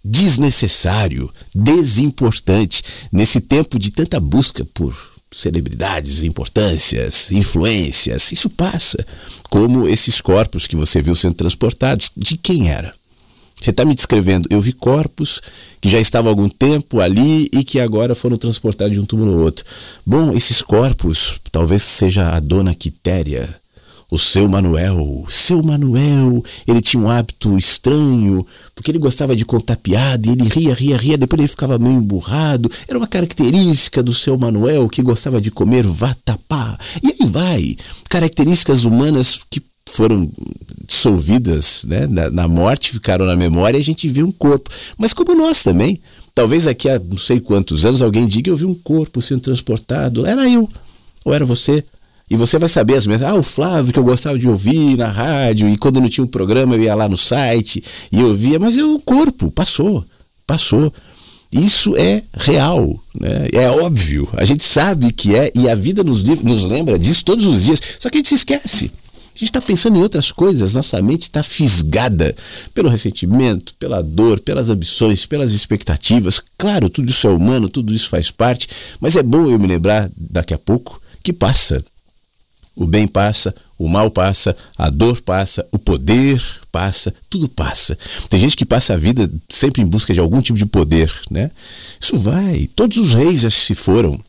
desnecessário, desimportante nesse tempo de tanta busca por celebridades, importâncias, influências. Isso passa, como esses corpos que você viu sendo transportados. De quem era? Você está me descrevendo, eu vi corpos que já estavam há algum tempo ali e que agora foram transportados de um túmulo ao outro. Bom, esses corpos, talvez seja a dona Quitéria, o seu Manuel. Seu Manuel, ele tinha um hábito estranho, porque ele gostava de contar piada e ele ria, ria, ria, depois ele ficava meio emburrado. Era uma característica do seu Manuel que gostava de comer vatapá. E aí vai, características humanas que foram dissolvidas né, na, na morte, ficaram na memória e a gente vê um corpo. Mas como nós também. Talvez aqui há não sei quantos anos alguém diga eu vi um corpo sendo transportado. Era eu. Ou era você. E você vai saber as mensagens. Ah, o Flávio que eu gostava de ouvir na rádio, e quando não tinha um programa eu ia lá no site e ouvia, mas o corpo passou, passou. Isso é real, né? é óbvio, a gente sabe que é, e a vida nos, nos lembra disso todos os dias, só que a gente se esquece. A gente está pensando em outras coisas, nossa mente está fisgada pelo ressentimento, pela dor, pelas ambições, pelas expectativas. Claro, tudo isso é humano, tudo isso faz parte, mas é bom eu me lembrar daqui a pouco que passa. O bem passa, o mal passa, a dor passa, o poder passa, tudo passa. Tem gente que passa a vida sempre em busca de algum tipo de poder, né? Isso vai. Todos os reis já se foram.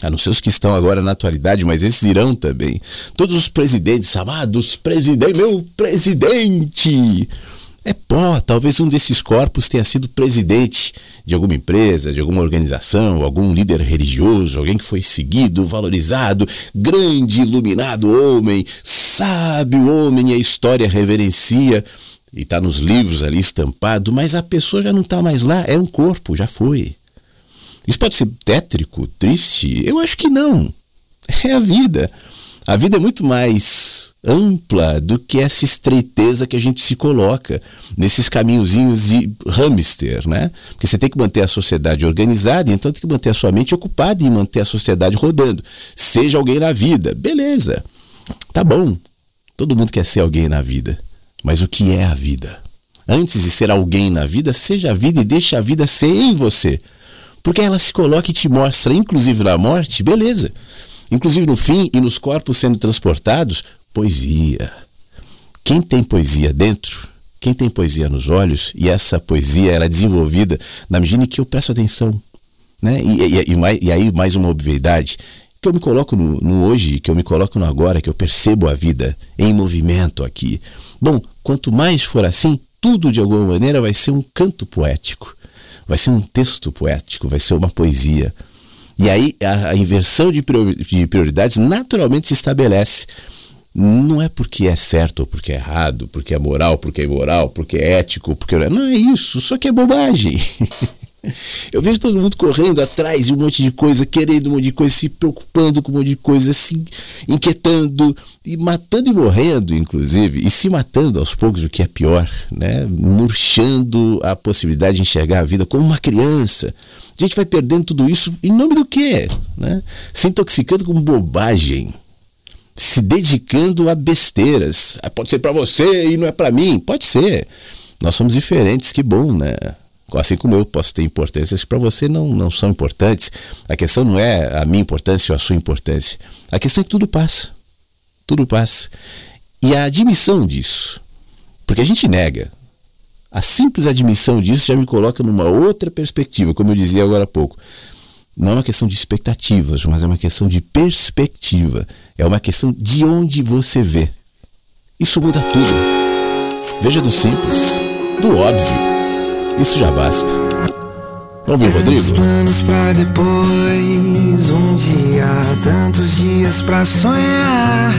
A não ser os que estão agora na atualidade, mas esses irão também. Todos os presidentes, amados presidente, meu presidente, é pó. Talvez um desses corpos tenha sido presidente de alguma empresa, de alguma organização, algum líder religioso, alguém que foi seguido, valorizado, grande, iluminado homem, sábio homem, a história reverencia. E está nos livros ali estampado, mas a pessoa já não está mais lá, é um corpo, já foi. Isso pode ser tétrico, triste? Eu acho que não. É a vida. A vida é muito mais ampla do que essa estreiteza que a gente se coloca nesses caminhozinhos de hamster, né? Porque você tem que manter a sociedade organizada, então tem que manter a sua mente ocupada e manter a sociedade rodando. Seja alguém na vida, beleza. Tá bom. Todo mundo quer ser alguém na vida. Mas o que é a vida? Antes de ser alguém na vida, seja a vida e deixe a vida ser em você. Porque ela se coloca e te mostra, inclusive na morte, beleza. Inclusive no fim e nos corpos sendo transportados, poesia. Quem tem poesia dentro, quem tem poesia nos olhos, e essa poesia ela é desenvolvida na medida em que eu presto atenção. Né? E, e, e, e aí mais uma obviedade, que eu me coloco no, no, hoje, que eu me coloco no agora, que eu percebo a vida em movimento aqui. Bom, quanto mais for assim, tudo de alguma maneira vai ser um canto poético, vai ser um texto poético, vai ser uma poesia. E aí a, a inversão de prioridades naturalmente se estabelece. Não é porque é certo ou porque é errado, porque é moral, porque é imoral, porque é ético, porque não é isso, só que é bobagem. Eu vejo todo mundo correndo atrás de um monte de coisa, querendo um monte de coisa, se preocupando com um monte de coisa, se inquietando e matando e morrendo, inclusive, e se matando aos poucos, o que é pior, né? Murchando a possibilidade de enxergar a vida como uma criança. A gente vai perdendo tudo isso em nome do quê? Né? Se intoxicando com bobagem se dedicando a besteiras. Ah, pode ser para você e não é para mim. Pode ser. Nós somos diferentes, que bom, né? Assim como eu posso ter importâncias que para você não, não são importantes. A questão não é a minha importância ou a sua importância. A questão é que tudo passa. Tudo passa. E a admissão disso, porque a gente nega. A simples admissão disso já me coloca numa outra perspectiva, como eu dizia agora há pouco. Não é uma questão de expectativas, mas é uma questão de perspectiva. É uma questão de onde você vê. Isso muda tudo. Veja do simples, do óbvio. Isso já basta. Vamos ver, Rodrigo? planos pra depois, um dia, tantos dias pra sonhar.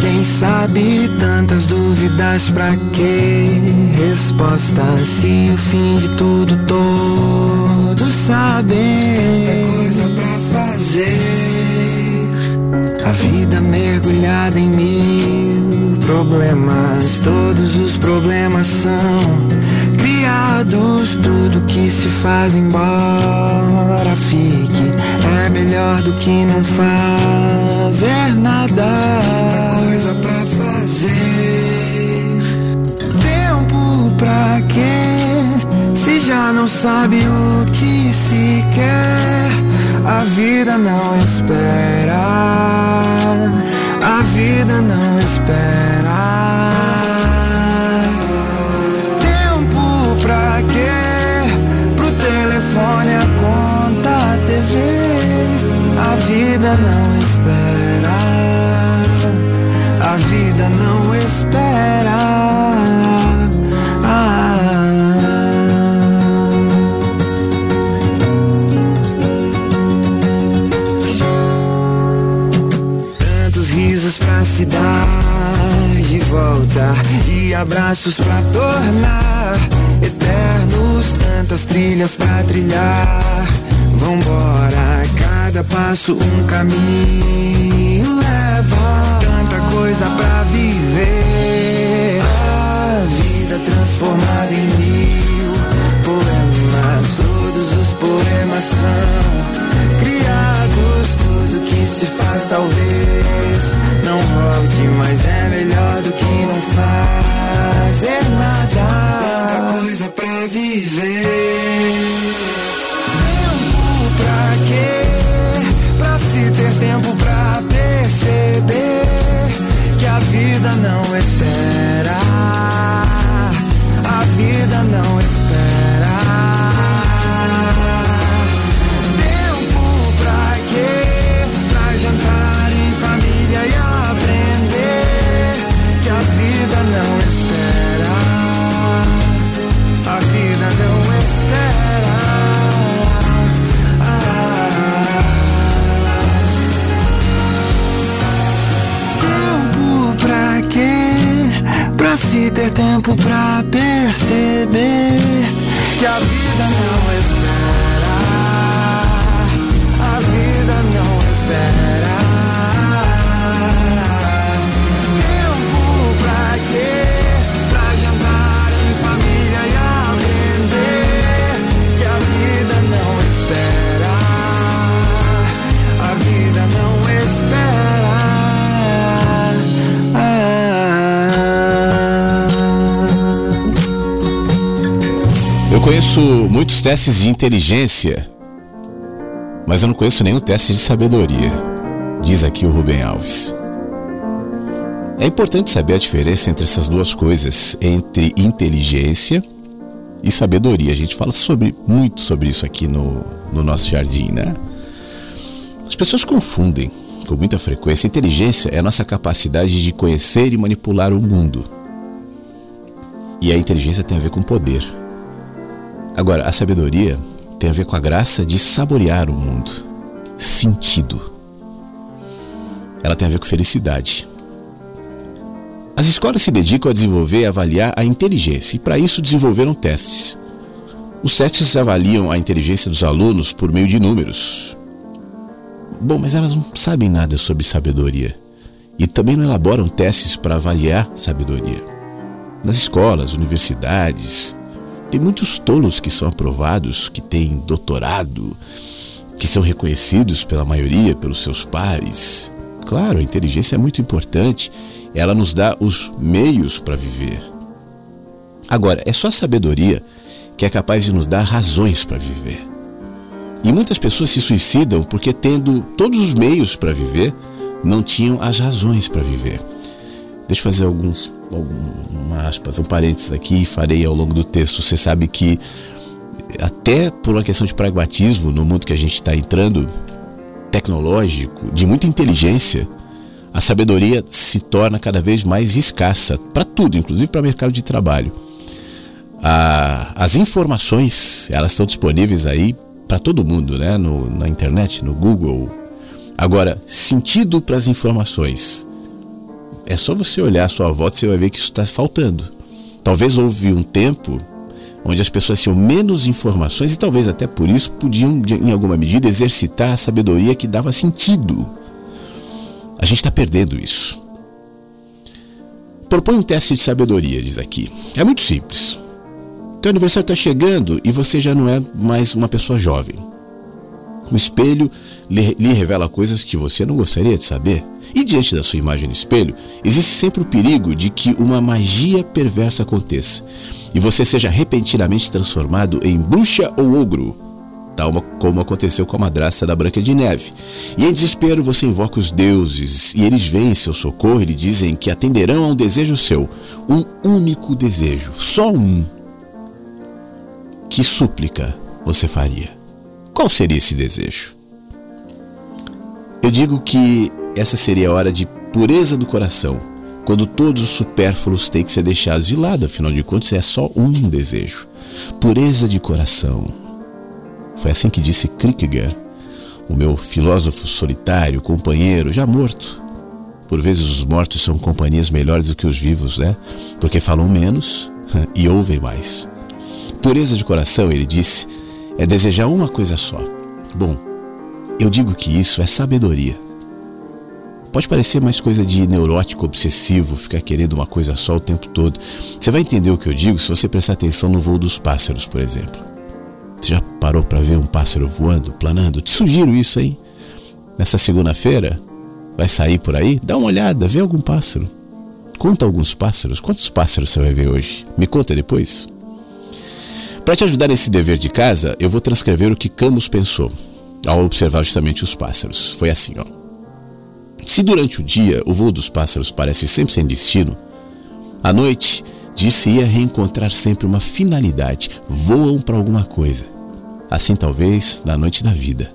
Quem sabe tantas dúvidas pra quê? Respostas se o fim de tudo todos sabem. Tanta coisa pra fazer. A vida mergulhada em mil problemas, todos os problemas são Tudo que se faz embora fique é melhor do que não fazer nada. Tanta coisa pra fazer. Tempo não sabe o que se quer. A vida não espera. A vida não espera. Pro telefone, a conta, a TV. A vida não espera. A vida não espera. Tantos risos pra se dar de volta e abraços pra tornar eternos. Tantas trilhas pra trilhar. Vambora, cada passo um caminho leva. Tanta coisa pra viver. A vida transformada em mil poemas. Todos os poemas são criados. Tudo que se faz talvez não volte, mas é melhor do que não fazer nada. Viver. Tempo pra quê? Pra se ter tempo pra perceber que a vida não espera. A vida não espera. Se ter tempo pra perceber que a vida não espera. A vida não espera. Conheço muitos testes de inteligência, mas eu não conheço nenhum teste de sabedoria, diz aqui o Rubem Alves. É importante saber a diferença entre essas duas coisas, entre inteligência e sabedoria. A gente fala sobre muito sobre isso aqui no, no nosso jardim, né? As pessoas confundem com muita frequência. Inteligência é a nossa capacidade de conhecer e manipular o mundo. E a inteligência tem a ver com poder. Agora, a sabedoria tem a ver com a graça de saborear o mundo, sentido. Ela tem a ver com felicidade. As escolas se dedicam a desenvolver e avaliar a inteligência, e para isso desenvolveram testes. Os testes avaliam a inteligência dos alunos por meio de números. Bom, mas elas não sabem nada sobre sabedoria e também não elaboram testes para avaliar sabedoria. Nas escolas, universidades, tem muitos tolos que são aprovados, que têm doutorado, que são reconhecidos pela maioria, pelos seus pares. Claro, a inteligência é muito importante, ela nos dá os meios para viver. Agora, é só a sabedoria que é capaz de nos dar razões para viver. E muitas pessoas se suicidam porque, tendo todos os meios para viver, não tinham as razões para viver. Deixa eu fazer alguns, aspas, um parênteses aqui, farei ao longo do texto. Você sabe que, até por uma questão de pragmatismo, no mundo que a gente está entrando, tecnológico, de muita inteligência, a sabedoria se torna cada vez mais escassa para tudo, inclusive para o mercado de trabalho. A, as informações, elas estão disponíveis aí para todo mundo, né? No, na internet, no Google. Agora, sentido para as informações. É só você olhar a sua volta e você vai ver que isso está faltando. Talvez houve um tempo onde as pessoas tinham menos informações e talvez até por isso podiam, em alguma medida, exercitar a sabedoria que dava sentido. A gente está perdendo isso. Propõe um teste de sabedoria, diz aqui. É muito simples. Teu aniversário está chegando e você já não é mais uma pessoa jovem. O espelho lhe revela coisas que você não gostaria de saber. E diante da sua imagem no espelho, existe sempre o perigo de que uma magia perversa aconteça e você seja repentinamente transformado em bruxa ou ogro, tal como aconteceu com a madraça da Branca de Neve. E em desespero você invoca os deuses e eles vêm em seu socorro e lhe dizem que atenderão a um desejo seu, um único desejo, só um. Que súplica você faria? Qual seria esse desejo? Eu digo que essa seria a hora de pureza do coração, quando todos os supérfluos têm que ser deixados de lado, afinal de contas é só um desejo. Pureza de coração. Foi assim que disse Kierkegaard, o meu filósofo solitário, companheiro, já morto. Por vezes os mortos são companhias melhores do que os vivos, né? Porque falam menos e ouvem mais. Pureza de coração, ele disse, é desejar uma coisa só. Bom, eu digo que isso é sabedoria. Pode parecer mais coisa de neurótico obsessivo, ficar querendo uma coisa só o tempo todo. Você vai entender o que eu digo se você prestar atenção no voo dos pássaros, por exemplo. Você já parou para ver um pássaro voando, planando? Te sugiro isso, hein? Nessa segunda-feira, vai sair por aí? Dá uma olhada, vê algum pássaro. Conta alguns pássaros. Quantos pássaros você vai ver hoje? Me conta depois. Para te ajudar nesse dever de casa, eu vou transcrever o que Camus pensou ao observar justamente os pássaros. Foi assim, ó. Se durante o dia o voo dos pássaros parece sempre sem destino, à noite disse-ia reencontrar sempre uma finalidade, voam para alguma coisa. Assim, talvez, na noite da vida.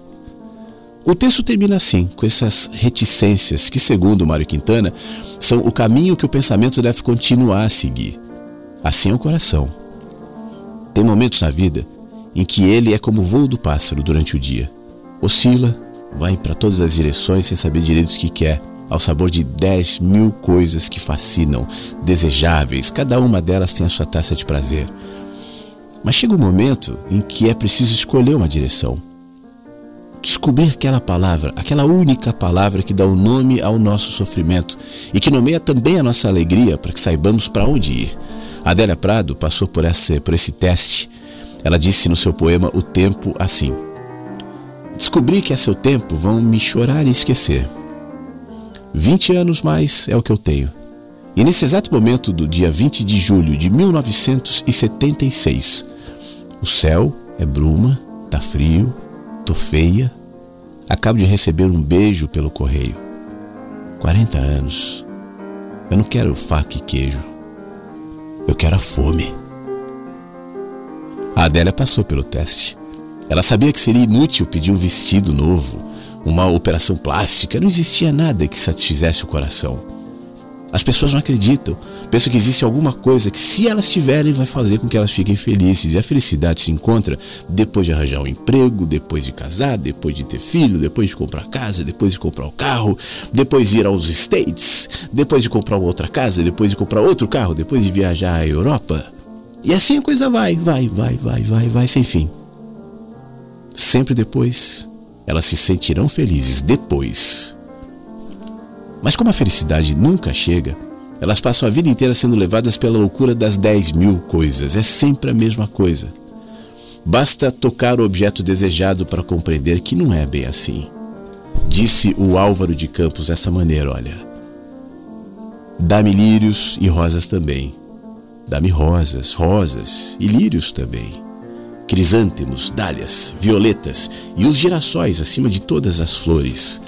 O texto termina assim, com essas reticências que, segundo Mário Quintana, são o caminho que o pensamento deve continuar a seguir. Assim é o coração. Tem momentos na vida em que ele é como o voo do pássaro durante o dia. Oscila, vai para todas as direções sem saber direito o que quer, ao sabor de 10 mil coisas que fascinam, desejáveis, cada uma delas tem a sua taça de prazer. Mas chega um momento em que é preciso escolher uma direção. Descobrir aquela palavra, aquela única palavra que dá o um nome ao nosso sofrimento e que nomeia também a nossa alegria para que saibamos para onde ir. Adélia Prado passou por, essa, por esse teste. Ela disse no seu poema O Tempo assim: Descobri que a seu tempo vão me chorar e esquecer. 20 anos mais é o que eu tenho. E nesse exato momento do dia 20 de julho de 1976, o céu é bruma, tá frio, tô feia. Acabo de receber um beijo pelo correio. 40 anos. Eu não quero faca e queijo. Eu quero a fome. A Adélia passou pelo teste. Ela sabia que seria inútil pedir um vestido novo, uma operação plástica, não existia nada que satisfizesse o coração. As pessoas não acreditam, pensam que existe alguma coisa que, se elas tiverem, vai fazer com que elas fiquem felizes. E a felicidade se encontra depois de arranjar um emprego, depois de casar, depois de ter filho, depois de comprar casa, depois de comprar o um carro, depois de ir aos States, depois de comprar outra casa, depois de comprar outro carro, depois de viajar à Europa. E assim a coisa vai, vai, vai, vai, vai, vai, sem fim sempre depois. Elas se sentirão felizes depois. Mas como a felicidade nunca chega, elas passam a vida inteira sendo levadas pela loucura das 10 mil coisas. É sempre a mesma coisa. Basta tocar o objeto desejado para compreender que não é bem assim. Disse o Álvaro de Campos dessa maneira: olha. Dá-me lírios e rosas também. Dá-me rosas, rosas e lírios também crisântemos, dálias, violetas e os girassóis acima de todas as flores.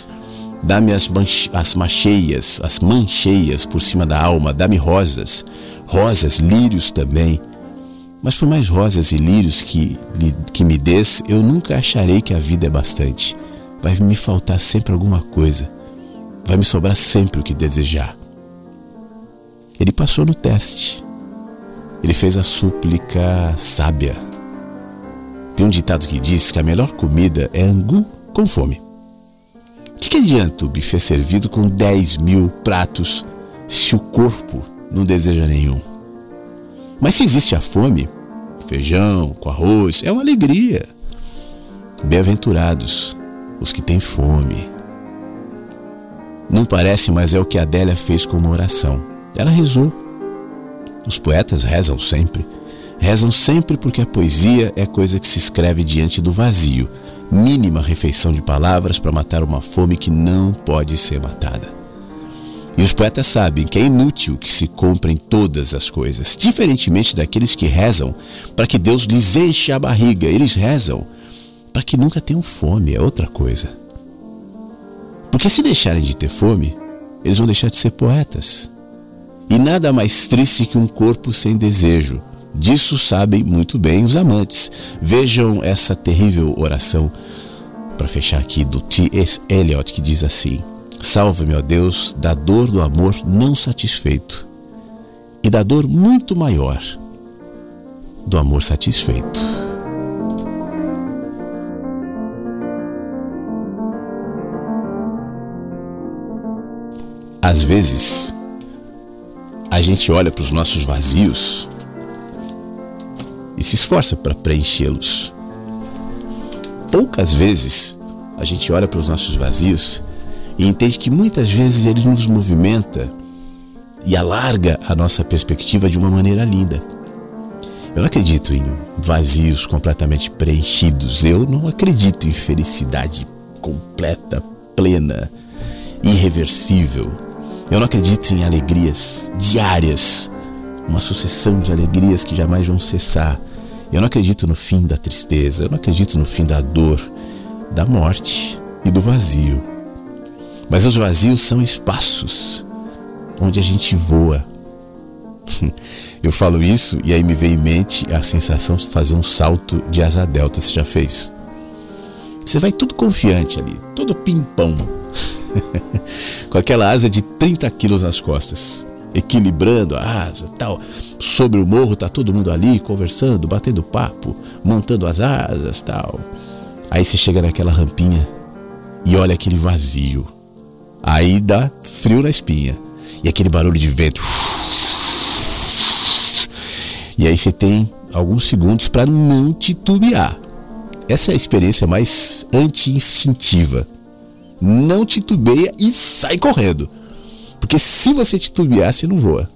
Dá-me as, as macheias, as mancheias por cima da alma, dá-me rosas, rosas, lírios também. Mas por mais rosas e lírios que, que me des, eu nunca acharei que a vida é bastante. Vai me faltar sempre alguma coisa. Vai me sobrar sempre o que desejar. Ele passou no teste. Ele fez a súplica sábia tem um ditado que diz que a melhor comida é angu com fome. Que, que adianta o buffet servido com 10 mil pratos se o corpo não deseja nenhum? Mas se existe a fome, feijão com arroz é uma alegria. Bem-aventurados os que têm fome. Não parece, mas é o que Adélia fez com uma oração. Ela rezou. Os poetas rezam sempre. Rezam sempre porque a poesia é coisa que se escreve diante do vazio. mínima refeição de palavras para matar uma fome que não pode ser matada. E os poetas sabem que é inútil que se comprem todas as coisas, diferentemente daqueles que rezam para que Deus lhes enche a barriga. Eles rezam para que nunca tenham fome, é outra coisa. Porque se deixarem de ter fome, eles vão deixar de ser poetas. E nada mais triste que um corpo sem desejo. Disso sabem muito bem os amantes. Vejam essa terrível oração para fechar aqui do T.S. Eliot que diz assim: Salva-me, ó Deus, da dor do amor não satisfeito e da dor muito maior do amor satisfeito. Às vezes, a gente olha para os nossos vazios e se esforça para preenchê-los. Poucas vezes a gente olha para os nossos vazios e entende que muitas vezes ele nos movimenta e alarga a nossa perspectiva de uma maneira linda. Eu não acredito em vazios completamente preenchidos. Eu não acredito em felicidade completa, plena, irreversível. Eu não acredito em alegrias diárias, uma sucessão de alegrias que jamais vão cessar. Eu não acredito no fim da tristeza, eu não acredito no fim da dor, da morte e do vazio. Mas os vazios são espaços onde a gente voa. Eu falo isso e aí me vem em mente a sensação de fazer um salto de asa delta. Você já fez? Você vai tudo confiante ali, todo pimpão, com aquela asa de 30 quilos nas costas, equilibrando a asa tal. Sobre o morro tá todo mundo ali conversando, batendo papo, montando as asas tal. Aí você chega naquela rampinha e olha aquele vazio Aí dá frio na espinha. E aquele barulho de vento. E aí você tem alguns segundos para não titubear. Essa é a experiência mais anti-instintiva. Não titubeia e sai correndo. Porque se você titubear, você não voa.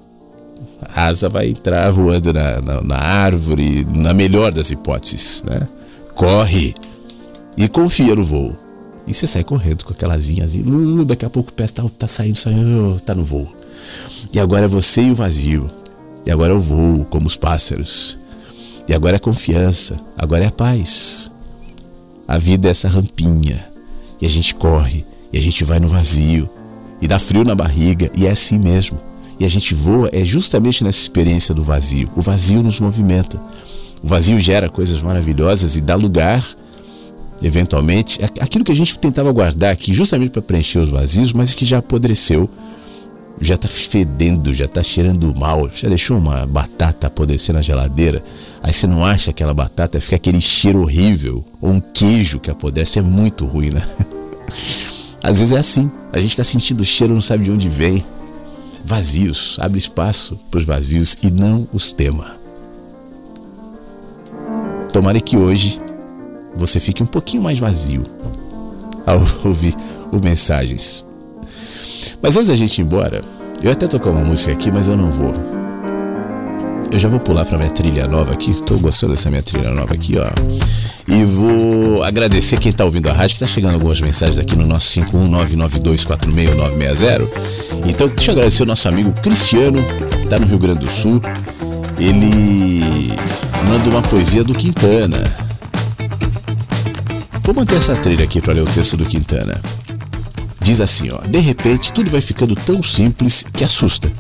A asa vai entrar voando na, na, na árvore, na melhor das hipóteses. Né? Corre e confia no voo. E você sai correndo com aquela asinha assim, daqui a pouco o pé está tá saindo, saindo, tá no voo. E agora é você e o vazio. E agora é o voo, como os pássaros. E agora é confiança, agora é a paz. A vida é essa rampinha. E a gente corre, e a gente vai no vazio. E dá frio na barriga, e é assim mesmo. E a gente voa é justamente nessa experiência do vazio. O vazio nos movimenta. O vazio gera coisas maravilhosas e dá lugar eventualmente, aquilo que a gente tentava guardar aqui justamente para preencher os vazios, mas que já apodreceu, já está fedendo, já está cheirando mal, já deixou uma batata apodrecer na geladeira, aí você não acha aquela batata, fica aquele cheiro horrível, ou um queijo que apodrece, é muito ruim, né? Às vezes é assim, a gente está sentindo o cheiro, não sabe de onde vem. Vazios, abre espaço para os vazios e não os tema. Tomara que hoje você fique um pouquinho mais vazio ao ouvir os mensagens. Mas antes da gente ir embora, eu até tocar uma música aqui, mas eu não vou. Eu já vou pular para minha trilha nova aqui. Estou gostando dessa minha trilha nova aqui, ó. E vou agradecer quem está ouvindo a rádio, que está chegando algumas mensagens aqui no nosso 51992469960. Então, deixa eu agradecer o nosso amigo Cristiano, está no Rio Grande do Sul. Ele manda uma poesia do Quintana. Vou manter essa trilha aqui para ler o texto do Quintana. Diz assim, ó: De repente, tudo vai ficando tão simples que assusta.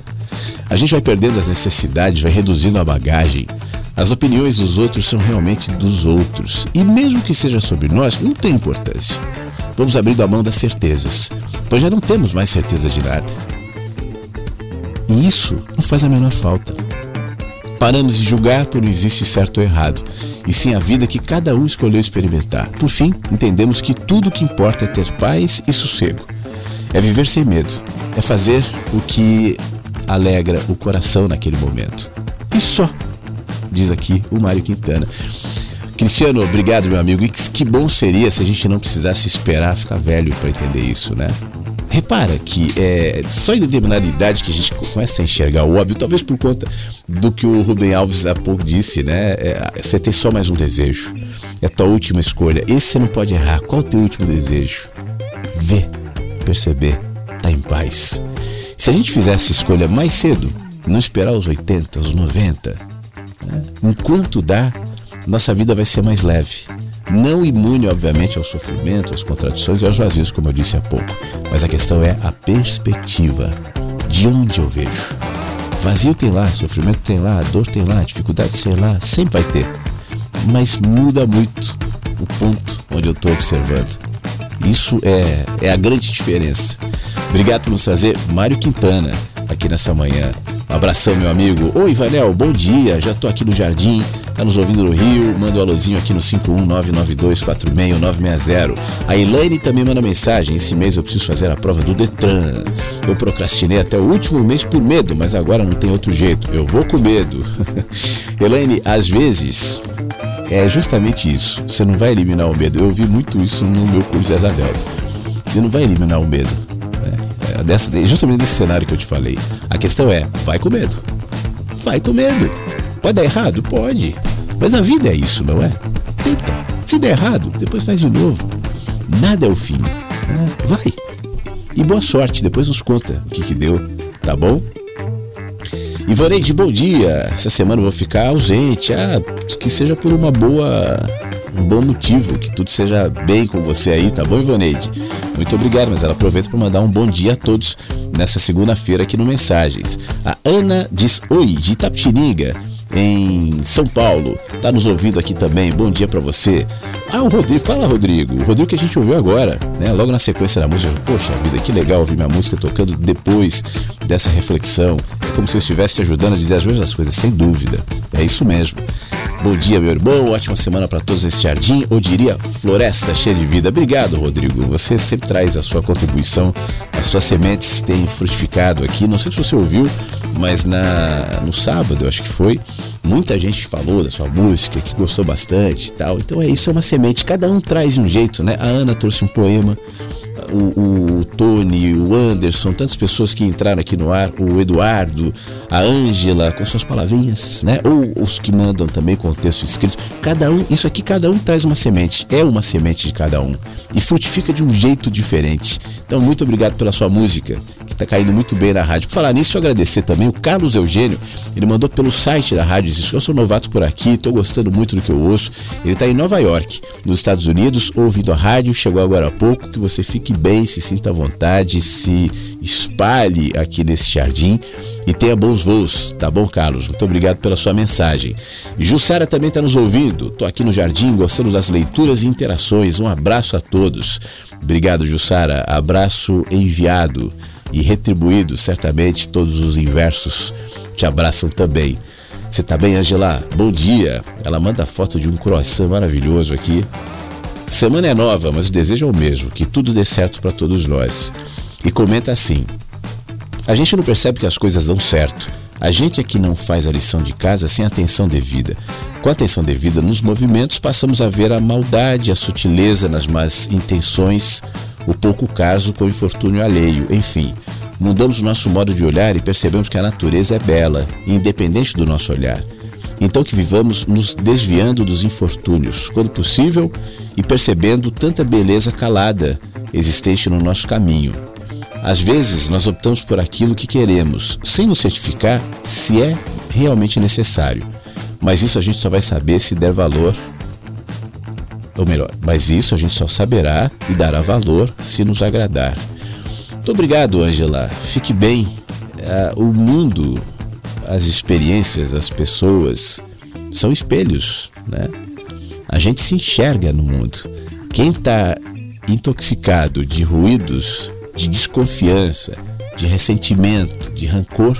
A gente vai perdendo as necessidades, vai reduzindo a bagagem. As opiniões dos outros são realmente dos outros. E mesmo que seja sobre nós, não tem importância. Vamos abrindo a mão das certezas, pois já não temos mais certeza de nada. E isso não faz a menor falta. Paramos de julgar por não existe certo ou errado e sim a vida que cada um escolheu experimentar. Por fim, entendemos que tudo o que importa é ter paz e sossego. É viver sem medo. É fazer o que alegra o coração naquele momento. E só, diz aqui o Mário Quintana. Cristiano, obrigado, meu amigo. E que bom seria se a gente não precisasse esperar ficar velho para entender isso, né? Repara que é só em determinada idade que a gente começa a enxergar o óbvio, talvez por conta do que o Rubem Alves há pouco disse, né? É, você tem só mais um desejo. é tua última escolha. Esse você não pode errar. Qual é o teu último desejo? Ver, perceber, tá em paz. Se a gente fizesse escolha mais cedo, não esperar os 80, os 90, né? enquanto dá, nossa vida vai ser mais leve. Não imune, obviamente, ao sofrimento, às contradições e aos vazios, como eu disse há pouco. Mas a questão é a perspectiva. De onde eu vejo? Vazio tem lá, sofrimento tem lá, dor tem lá, dificuldade tem lá, sempre vai ter. Mas muda muito o ponto onde eu estou observando. Isso é, é a grande diferença. Obrigado por nos trazer Mário Quintana aqui nessa manhã. Um abração, meu amigo. Oi, Vanel, bom dia. Já tô aqui no jardim, tá nos ouvindo no Rio. Manda um alôzinho aqui no 51992460960. A Elaine também manda mensagem. Esse mês eu preciso fazer a prova do Detran. Eu procrastinei até o último mês por medo, mas agora não tem outro jeito. Eu vou com medo. Elaine, às vezes é justamente isso. Você não vai eliminar o medo. Eu vi muito isso no meu curso de Asa Delta. Você não vai eliminar o medo. É dessa, justamente desse cenário que eu te falei. A questão é, vai com medo. Vai com medo. Pode dar errado? Pode. Mas a vida é isso, não é? Tenta. Se der errado, depois faz de novo. Nada é o fim. Vai. E boa sorte, depois nos conta o que, que deu, tá bom? Ivaneide, bom dia. Essa semana eu vou ficar ausente. Ah, que seja por uma boa. Um bom motivo, que tudo seja bem com você aí, tá bom, Ivaneide? Muito obrigado, mas ela aproveita para mandar um bom dia a todos nessa segunda-feira aqui no Mensagens. A Ana diz oi, de Itapetininga em São Paulo. Tá nos ouvindo aqui também. Bom dia para você. Ah, o Rodrigo, fala Rodrigo. O Rodrigo que a gente ouviu agora, né? Logo na sequência da música. Poxa vida, que legal ouvir minha música tocando depois dessa reflexão. É como se eu estivesse te ajudando a dizer as mesmas coisas, sem dúvida. É isso mesmo. Bom dia, meu irmão. Ótima semana para todos esse jardim, ou diria floresta cheia de vida. Obrigado, Rodrigo. Você sempre traz a sua contribuição. As suas sementes têm frutificado aqui. Não sei se você ouviu, mas na no sábado, eu acho que foi, muita gente falou da sua música, que gostou bastante e tal. Então é isso, é uma semente. Cada um traz um jeito, né? A Ana trouxe um poema o, o Tony, o Anderson, tantas pessoas que entraram aqui no ar, o Eduardo, a Ângela, com suas palavrinhas, né? Ou os que mandam também com texto escrito. Cada um, isso aqui, cada um traz uma semente, é uma semente de cada um. E frutifica de um jeito diferente. Então, muito obrigado pela sua música, que está caindo muito bem na rádio. Por falar nisso, eu agradecer também o Carlos Eugênio, ele mandou pelo site da rádio, disse: Eu sou novato por aqui, estou gostando muito do que eu ouço. Ele está em Nova York, nos Estados Unidos, ouvindo a rádio, chegou agora há pouco, que você fique bem, se sinta à vontade, se espalhe aqui nesse jardim e tenha bons voos, tá bom, Carlos? Muito obrigado pela sua mensagem. Jussara também está nos ouvindo. Tô aqui no jardim gostando das leituras e interações. Um abraço a todos. Obrigado, Jussara. Abraço enviado e retribuído. Certamente todos os inversos te abraçam também. Você tá bem, Angela? Bom dia. Ela manda foto de um croissant maravilhoso aqui. Semana é nova, mas o desejo é o mesmo, que tudo dê certo para todos nós. E comenta assim: A gente não percebe que as coisas dão certo. A gente é que não faz a lição de casa sem atenção devida. Com atenção devida nos movimentos, passamos a ver a maldade, a sutileza nas más intenções, o pouco caso com o infortúnio alheio, enfim. Mudamos o nosso modo de olhar e percebemos que a natureza é bela, independente do nosso olhar. Então que vivamos nos desviando dos infortúnios, quando possível, e percebendo tanta beleza calada existente no nosso caminho. Às vezes nós optamos por aquilo que queremos, sem nos certificar se é realmente necessário. Mas isso a gente só vai saber se der valor. Ou melhor, mas isso a gente só saberá e dará valor se nos agradar. Muito obrigado, Angela. Fique bem. Uh, o mundo, as experiências, as pessoas são espelhos, né? A gente se enxerga no mundo. Quem está intoxicado de ruídos, de desconfiança, de ressentimento, de rancor,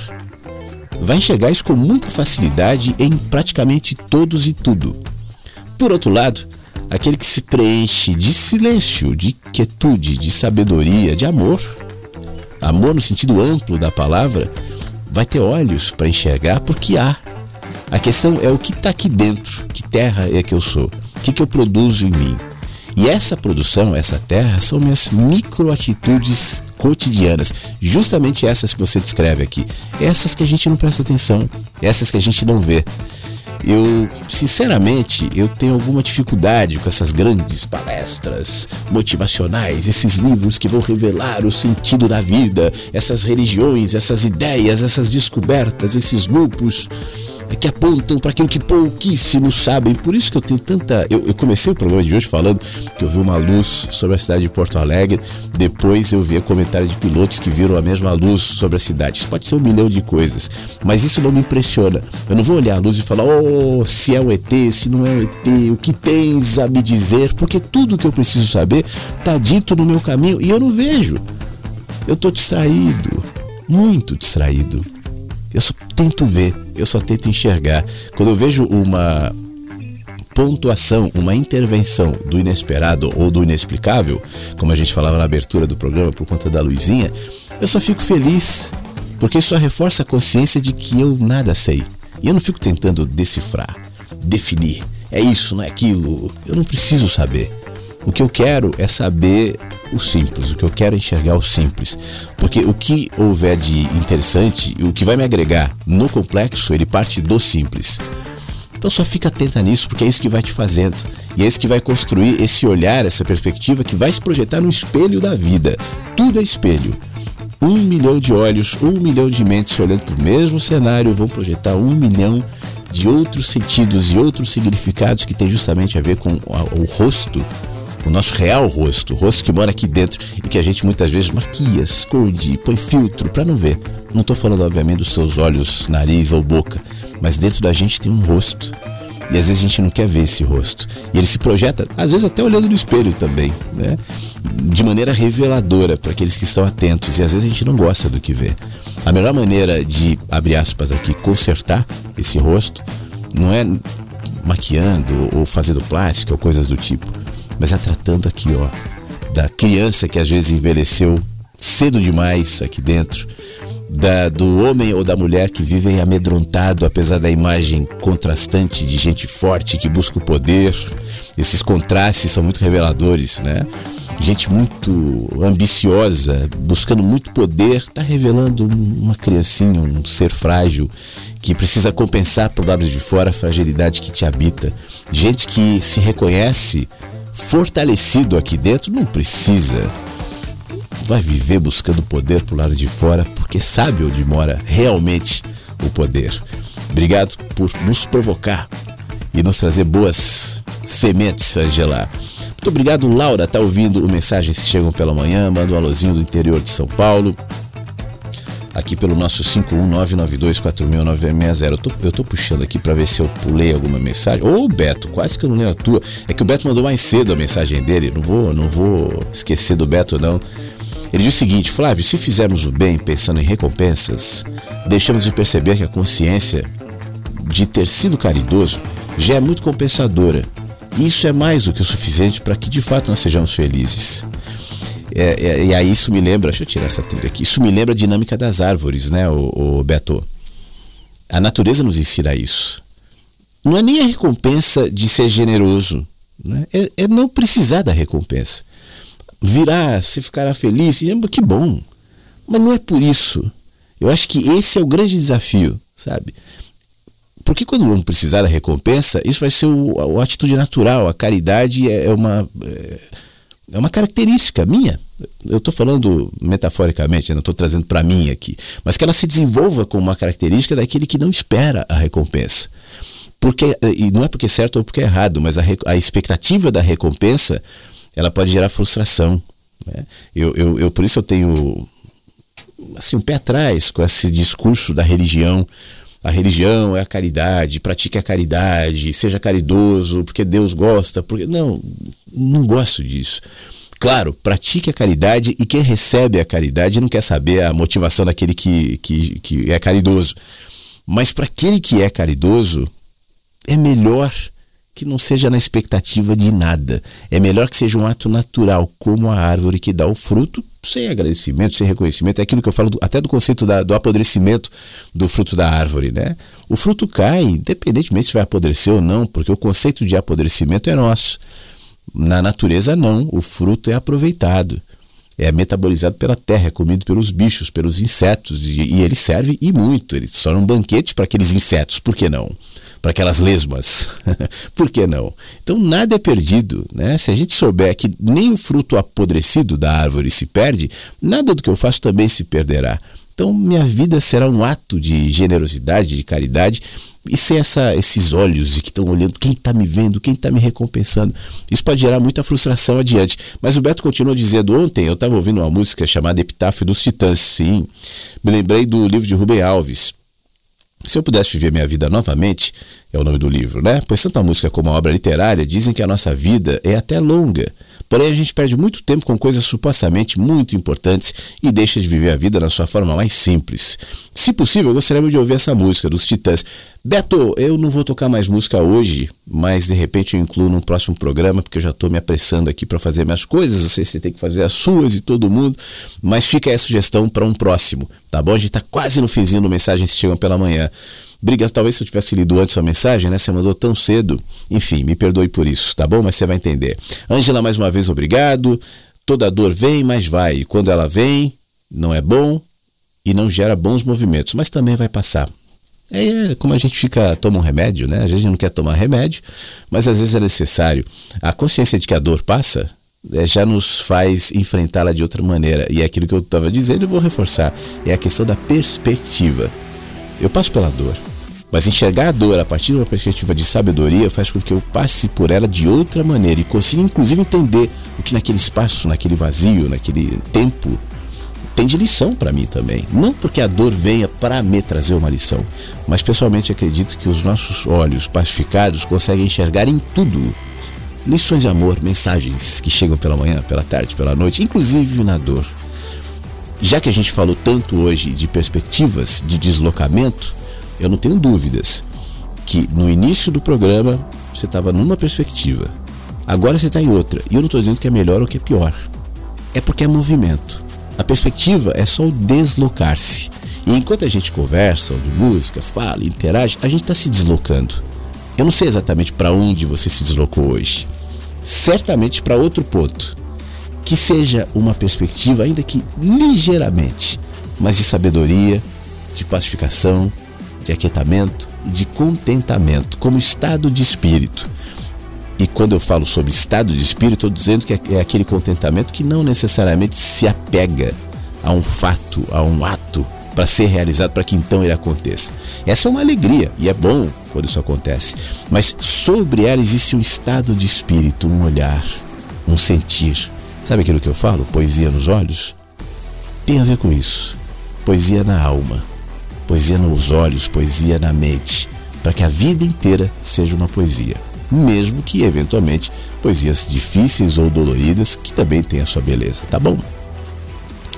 vai enxergar isso com muita facilidade em praticamente todos e tudo. Por outro lado, aquele que se preenche de silêncio, de quietude, de sabedoria, de amor, amor no sentido amplo da palavra, vai ter olhos para enxergar porque há. A questão é o que está aqui dentro, que terra é que eu sou, o que, que eu produzo em mim. E essa produção, essa terra, são minhas microatitudes cotidianas, justamente essas que você descreve aqui, essas que a gente não presta atenção, essas que a gente não vê. Eu, sinceramente, eu tenho alguma dificuldade com essas grandes palestras motivacionais, esses livros que vão revelar o sentido da vida, essas religiões, essas ideias, essas descobertas, esses grupos que apontam para aquilo que pouquíssimos sabem. Por isso que eu tenho tanta. Eu, eu, comecei o programa de hoje falando que eu vi uma luz sobre a cidade de Porto Alegre. Depois eu vi comentários de pilotos que viram a mesma luz sobre a cidade. Isso pode ser um milhão de coisas, mas isso não me impressiona. Eu não vou olhar a luz e falar, oh, se é um ET, se não é um ET, o que tens a me dizer, porque tudo que eu preciso saber está dito no meu caminho e eu não vejo. Eu estou distraído, muito distraído. Eu só tento ver, eu só tento enxergar. Quando eu vejo uma pontuação, uma intervenção do inesperado ou do inexplicável, como a gente falava na abertura do programa por conta da luzinha, eu só fico feliz, porque isso só reforça a consciência de que eu nada sei. E eu não fico tentando decifrar, definir. É isso, não é aquilo. Eu não preciso saber. O que eu quero é saber o simples, o que eu quero é enxergar o simples. Porque o que houver de interessante, o que vai me agregar no complexo, ele parte do simples. Então só fica atenta nisso, porque é isso que vai te fazendo. E é isso que vai construir esse olhar, essa perspectiva que vai se projetar no espelho da vida. Tudo é espelho. Um milhão de olhos, um milhão de mentes olhando para o mesmo cenário vão projetar um milhão de outros sentidos e outros significados que tem justamente a ver com o rosto o nosso real rosto, o rosto que mora aqui dentro e que a gente muitas vezes maquia, esconde, põe filtro para não ver. Não estou falando, obviamente, dos seus olhos, nariz ou boca, mas dentro da gente tem um rosto. E às vezes a gente não quer ver esse rosto. E ele se projeta, às vezes até olhando no espelho também, né? de maneira reveladora para aqueles que estão atentos. E às vezes a gente não gosta do que vê. A melhor maneira de, abre aspas aqui, consertar esse rosto não é maquiando ou fazendo plástico ou coisas do tipo mas é tratando aqui, ó, da criança que às vezes envelheceu cedo demais aqui dentro, da, do homem ou da mulher que vivem amedrontado apesar da imagem contrastante de gente forte que busca o poder. Esses contrastes são muito reveladores, né? Gente muito ambiciosa, buscando muito poder, está revelando uma criancinha, um ser frágil que precisa compensar por lado de fora a fragilidade que te habita. Gente que se reconhece fortalecido aqui dentro, não precisa. Vai viver buscando poder pro lado de fora, porque sabe onde mora realmente o poder. Obrigado por nos provocar e nos trazer boas sementes, Angela. Muito obrigado, Laura. Tá ouvindo o Mensagens que Chegam pela Manhã. Manda um alôzinho do interior de São Paulo aqui pelo nosso 51992409660. Eu tô, eu tô puxando aqui para ver se eu pulei alguma mensagem. Ô, Beto, quase que eu não leio a tua. É que o Beto mandou mais cedo a mensagem dele. Não vou, não vou esquecer do Beto, não. Ele diz o seguinte: Flávio, se fizermos o bem pensando em recompensas, deixamos de perceber que a consciência de ter sido caridoso já é muito compensadora. E isso é mais do que o suficiente para que de fato nós sejamos felizes. É, é, e aí isso me lembra, deixa eu tirar essa trilha aqui, isso me lembra a dinâmica das árvores, né, o, o Beto? A natureza nos ensina isso. Não é nem a recompensa de ser generoso, né? é, é não precisar da recompensa. Virá, se ficará feliz, que bom. Mas não é por isso. Eu acho que esse é o grande desafio, sabe? Porque quando não precisar da recompensa, isso vai ser o, a, atitude natural. A caridade é, é uma. É, é uma característica minha. Eu estou falando metaforicamente, não estou trazendo para mim aqui. Mas que ela se desenvolva como uma característica daquele que não espera a recompensa. Porque, e não é porque é certo ou porque é errado, mas a, a expectativa da recompensa ela pode gerar frustração. Né? Eu, eu, eu, por isso eu tenho assim, um pé atrás com esse discurso da religião a religião é a caridade, pratique a caridade, seja caridoso, porque Deus gosta, porque não, não gosto disso. Claro, pratique a caridade e quem recebe a caridade não quer saber a motivação daquele que, que, que é caridoso. Mas para aquele que é caridoso, é melhor que não seja na expectativa de nada. É melhor que seja um ato natural, como a árvore que dá o fruto, sem agradecimento, sem reconhecimento. É aquilo que eu falo do, até do conceito da, do apodrecimento do fruto da árvore, né? O fruto cai, independentemente se vai apodrecer ou não, porque o conceito de apodrecimento é nosso. Na natureza, não. O fruto é aproveitado. É metabolizado pela terra, é comido pelos bichos, pelos insetos, e, ele serve e muito. Ele só é um banquete para aqueles insetos, por que não? para aquelas lesmas. Por que não? Então nada é perdido, né? Se a gente souber que nem o fruto apodrecido da árvore se perde, nada do que eu faço também se perderá. Então minha vida será um ato de generosidade, de caridade e sem essa, esses olhos que estão olhando, quem está me vendo, quem está me recompensando. Isso pode gerar muita frustração adiante. Mas o Beto continua dizendo: ontem eu estava ouvindo uma música chamada Epitáfio dos Titãs. Sim, me lembrei do livro de Rubem Alves. Se eu pudesse viver minha vida novamente, é o nome do livro, né? Pois tanto a música como a obra literária dizem que a nossa vida é até longa. Porém, a gente perde muito tempo com coisas supostamente muito importantes e deixa de viver a vida na sua forma mais simples. Se possível, eu gostaria de ouvir essa música dos Titãs. Beto, eu não vou tocar mais música hoje, mas de repente eu incluo num próximo programa, porque eu já estou me apressando aqui para fazer minhas coisas. Não sei se você tem que fazer as suas e todo mundo, mas fica aí a sugestão para um próximo, tá bom? A gente está quase no finzinho do Mensagens que Chegam pela Manhã. Brigas, talvez se eu tivesse lido antes a mensagem, né? Você mandou tão cedo. Enfim, me perdoe por isso, tá bom? Mas você vai entender. Ângela, mais uma vez, obrigado. Toda dor vem, mas vai. E quando ela vem, não é bom e não gera bons movimentos, mas também vai passar. É como a gente fica, toma um remédio, né? Às vezes a gente não quer tomar remédio, mas às vezes é necessário. A consciência de que a dor passa é, já nos faz enfrentá-la de outra maneira. E é aquilo que eu estava dizendo, eu vou reforçar. É a questão da perspectiva. Eu passo pela dor, mas enxergar a dor a partir de uma perspectiva de sabedoria faz com que eu passe por ela de outra maneira e consiga inclusive entender o que naquele espaço, naquele vazio, naquele tempo tem de lição para mim também. Não porque a dor venha para me trazer uma lição, mas pessoalmente acredito que os nossos olhos pacificados conseguem enxergar em tudo lições de amor, mensagens que chegam pela manhã, pela tarde, pela noite, inclusive na dor. Já que a gente falou tanto hoje de perspectivas de deslocamento, eu não tenho dúvidas que no início do programa você estava numa perspectiva, agora você está em outra. E eu não estou dizendo que é melhor ou que é pior. É porque é movimento. A perspectiva é só o deslocar-se. E enquanto a gente conversa, ouve música, fala, interage, a gente está se deslocando. Eu não sei exatamente para onde você se deslocou hoje. Certamente para outro ponto. Que seja uma perspectiva, ainda que ligeiramente, mas de sabedoria, de pacificação, de aquietamento e de contentamento, como estado de espírito. E quando eu falo sobre estado de espírito, estou dizendo que é aquele contentamento que não necessariamente se apega a um fato, a um ato para ser realizado, para que então ele aconteça. Essa é uma alegria e é bom quando isso acontece. Mas sobre ela existe um estado de espírito, um olhar, um sentir. Sabe aquilo que eu falo? Poesia nos olhos? Tem a ver com isso. Poesia na alma poesia nos olhos, poesia na mente, para que a vida inteira seja uma poesia, mesmo que eventualmente poesias difíceis ou doloridas que também têm a sua beleza, tá bom?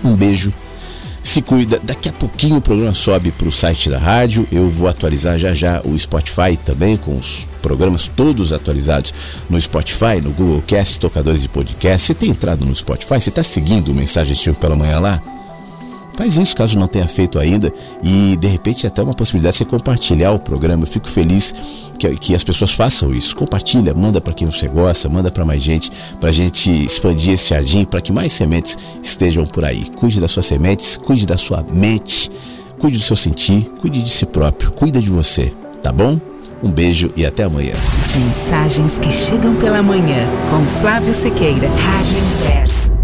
Um beijo. Se cuida, daqui a pouquinho o programa sobe para o site da rádio. Eu vou atualizar já já o Spotify também, com os programas todos atualizados no Spotify, no Google Cast, tocadores de podcast. Você tem entrado no Spotify? Você está seguindo o Mensagem Estilo pela manhã lá? Faz isso caso não tenha feito ainda e de repente até uma possibilidade de você compartilhar o programa. Eu fico feliz que, que as pessoas façam isso. Compartilha, manda para quem você gosta, manda para mais gente, para a gente expandir esse jardim, para que mais sementes estejam por aí. Cuide das suas sementes, cuide da sua mente, cuide do seu sentir, cuide de si próprio, cuida de você, tá bom? Um beijo e até amanhã. Mensagens que chegam pela manhã com Flávio Sequeira, Rádio Inverso.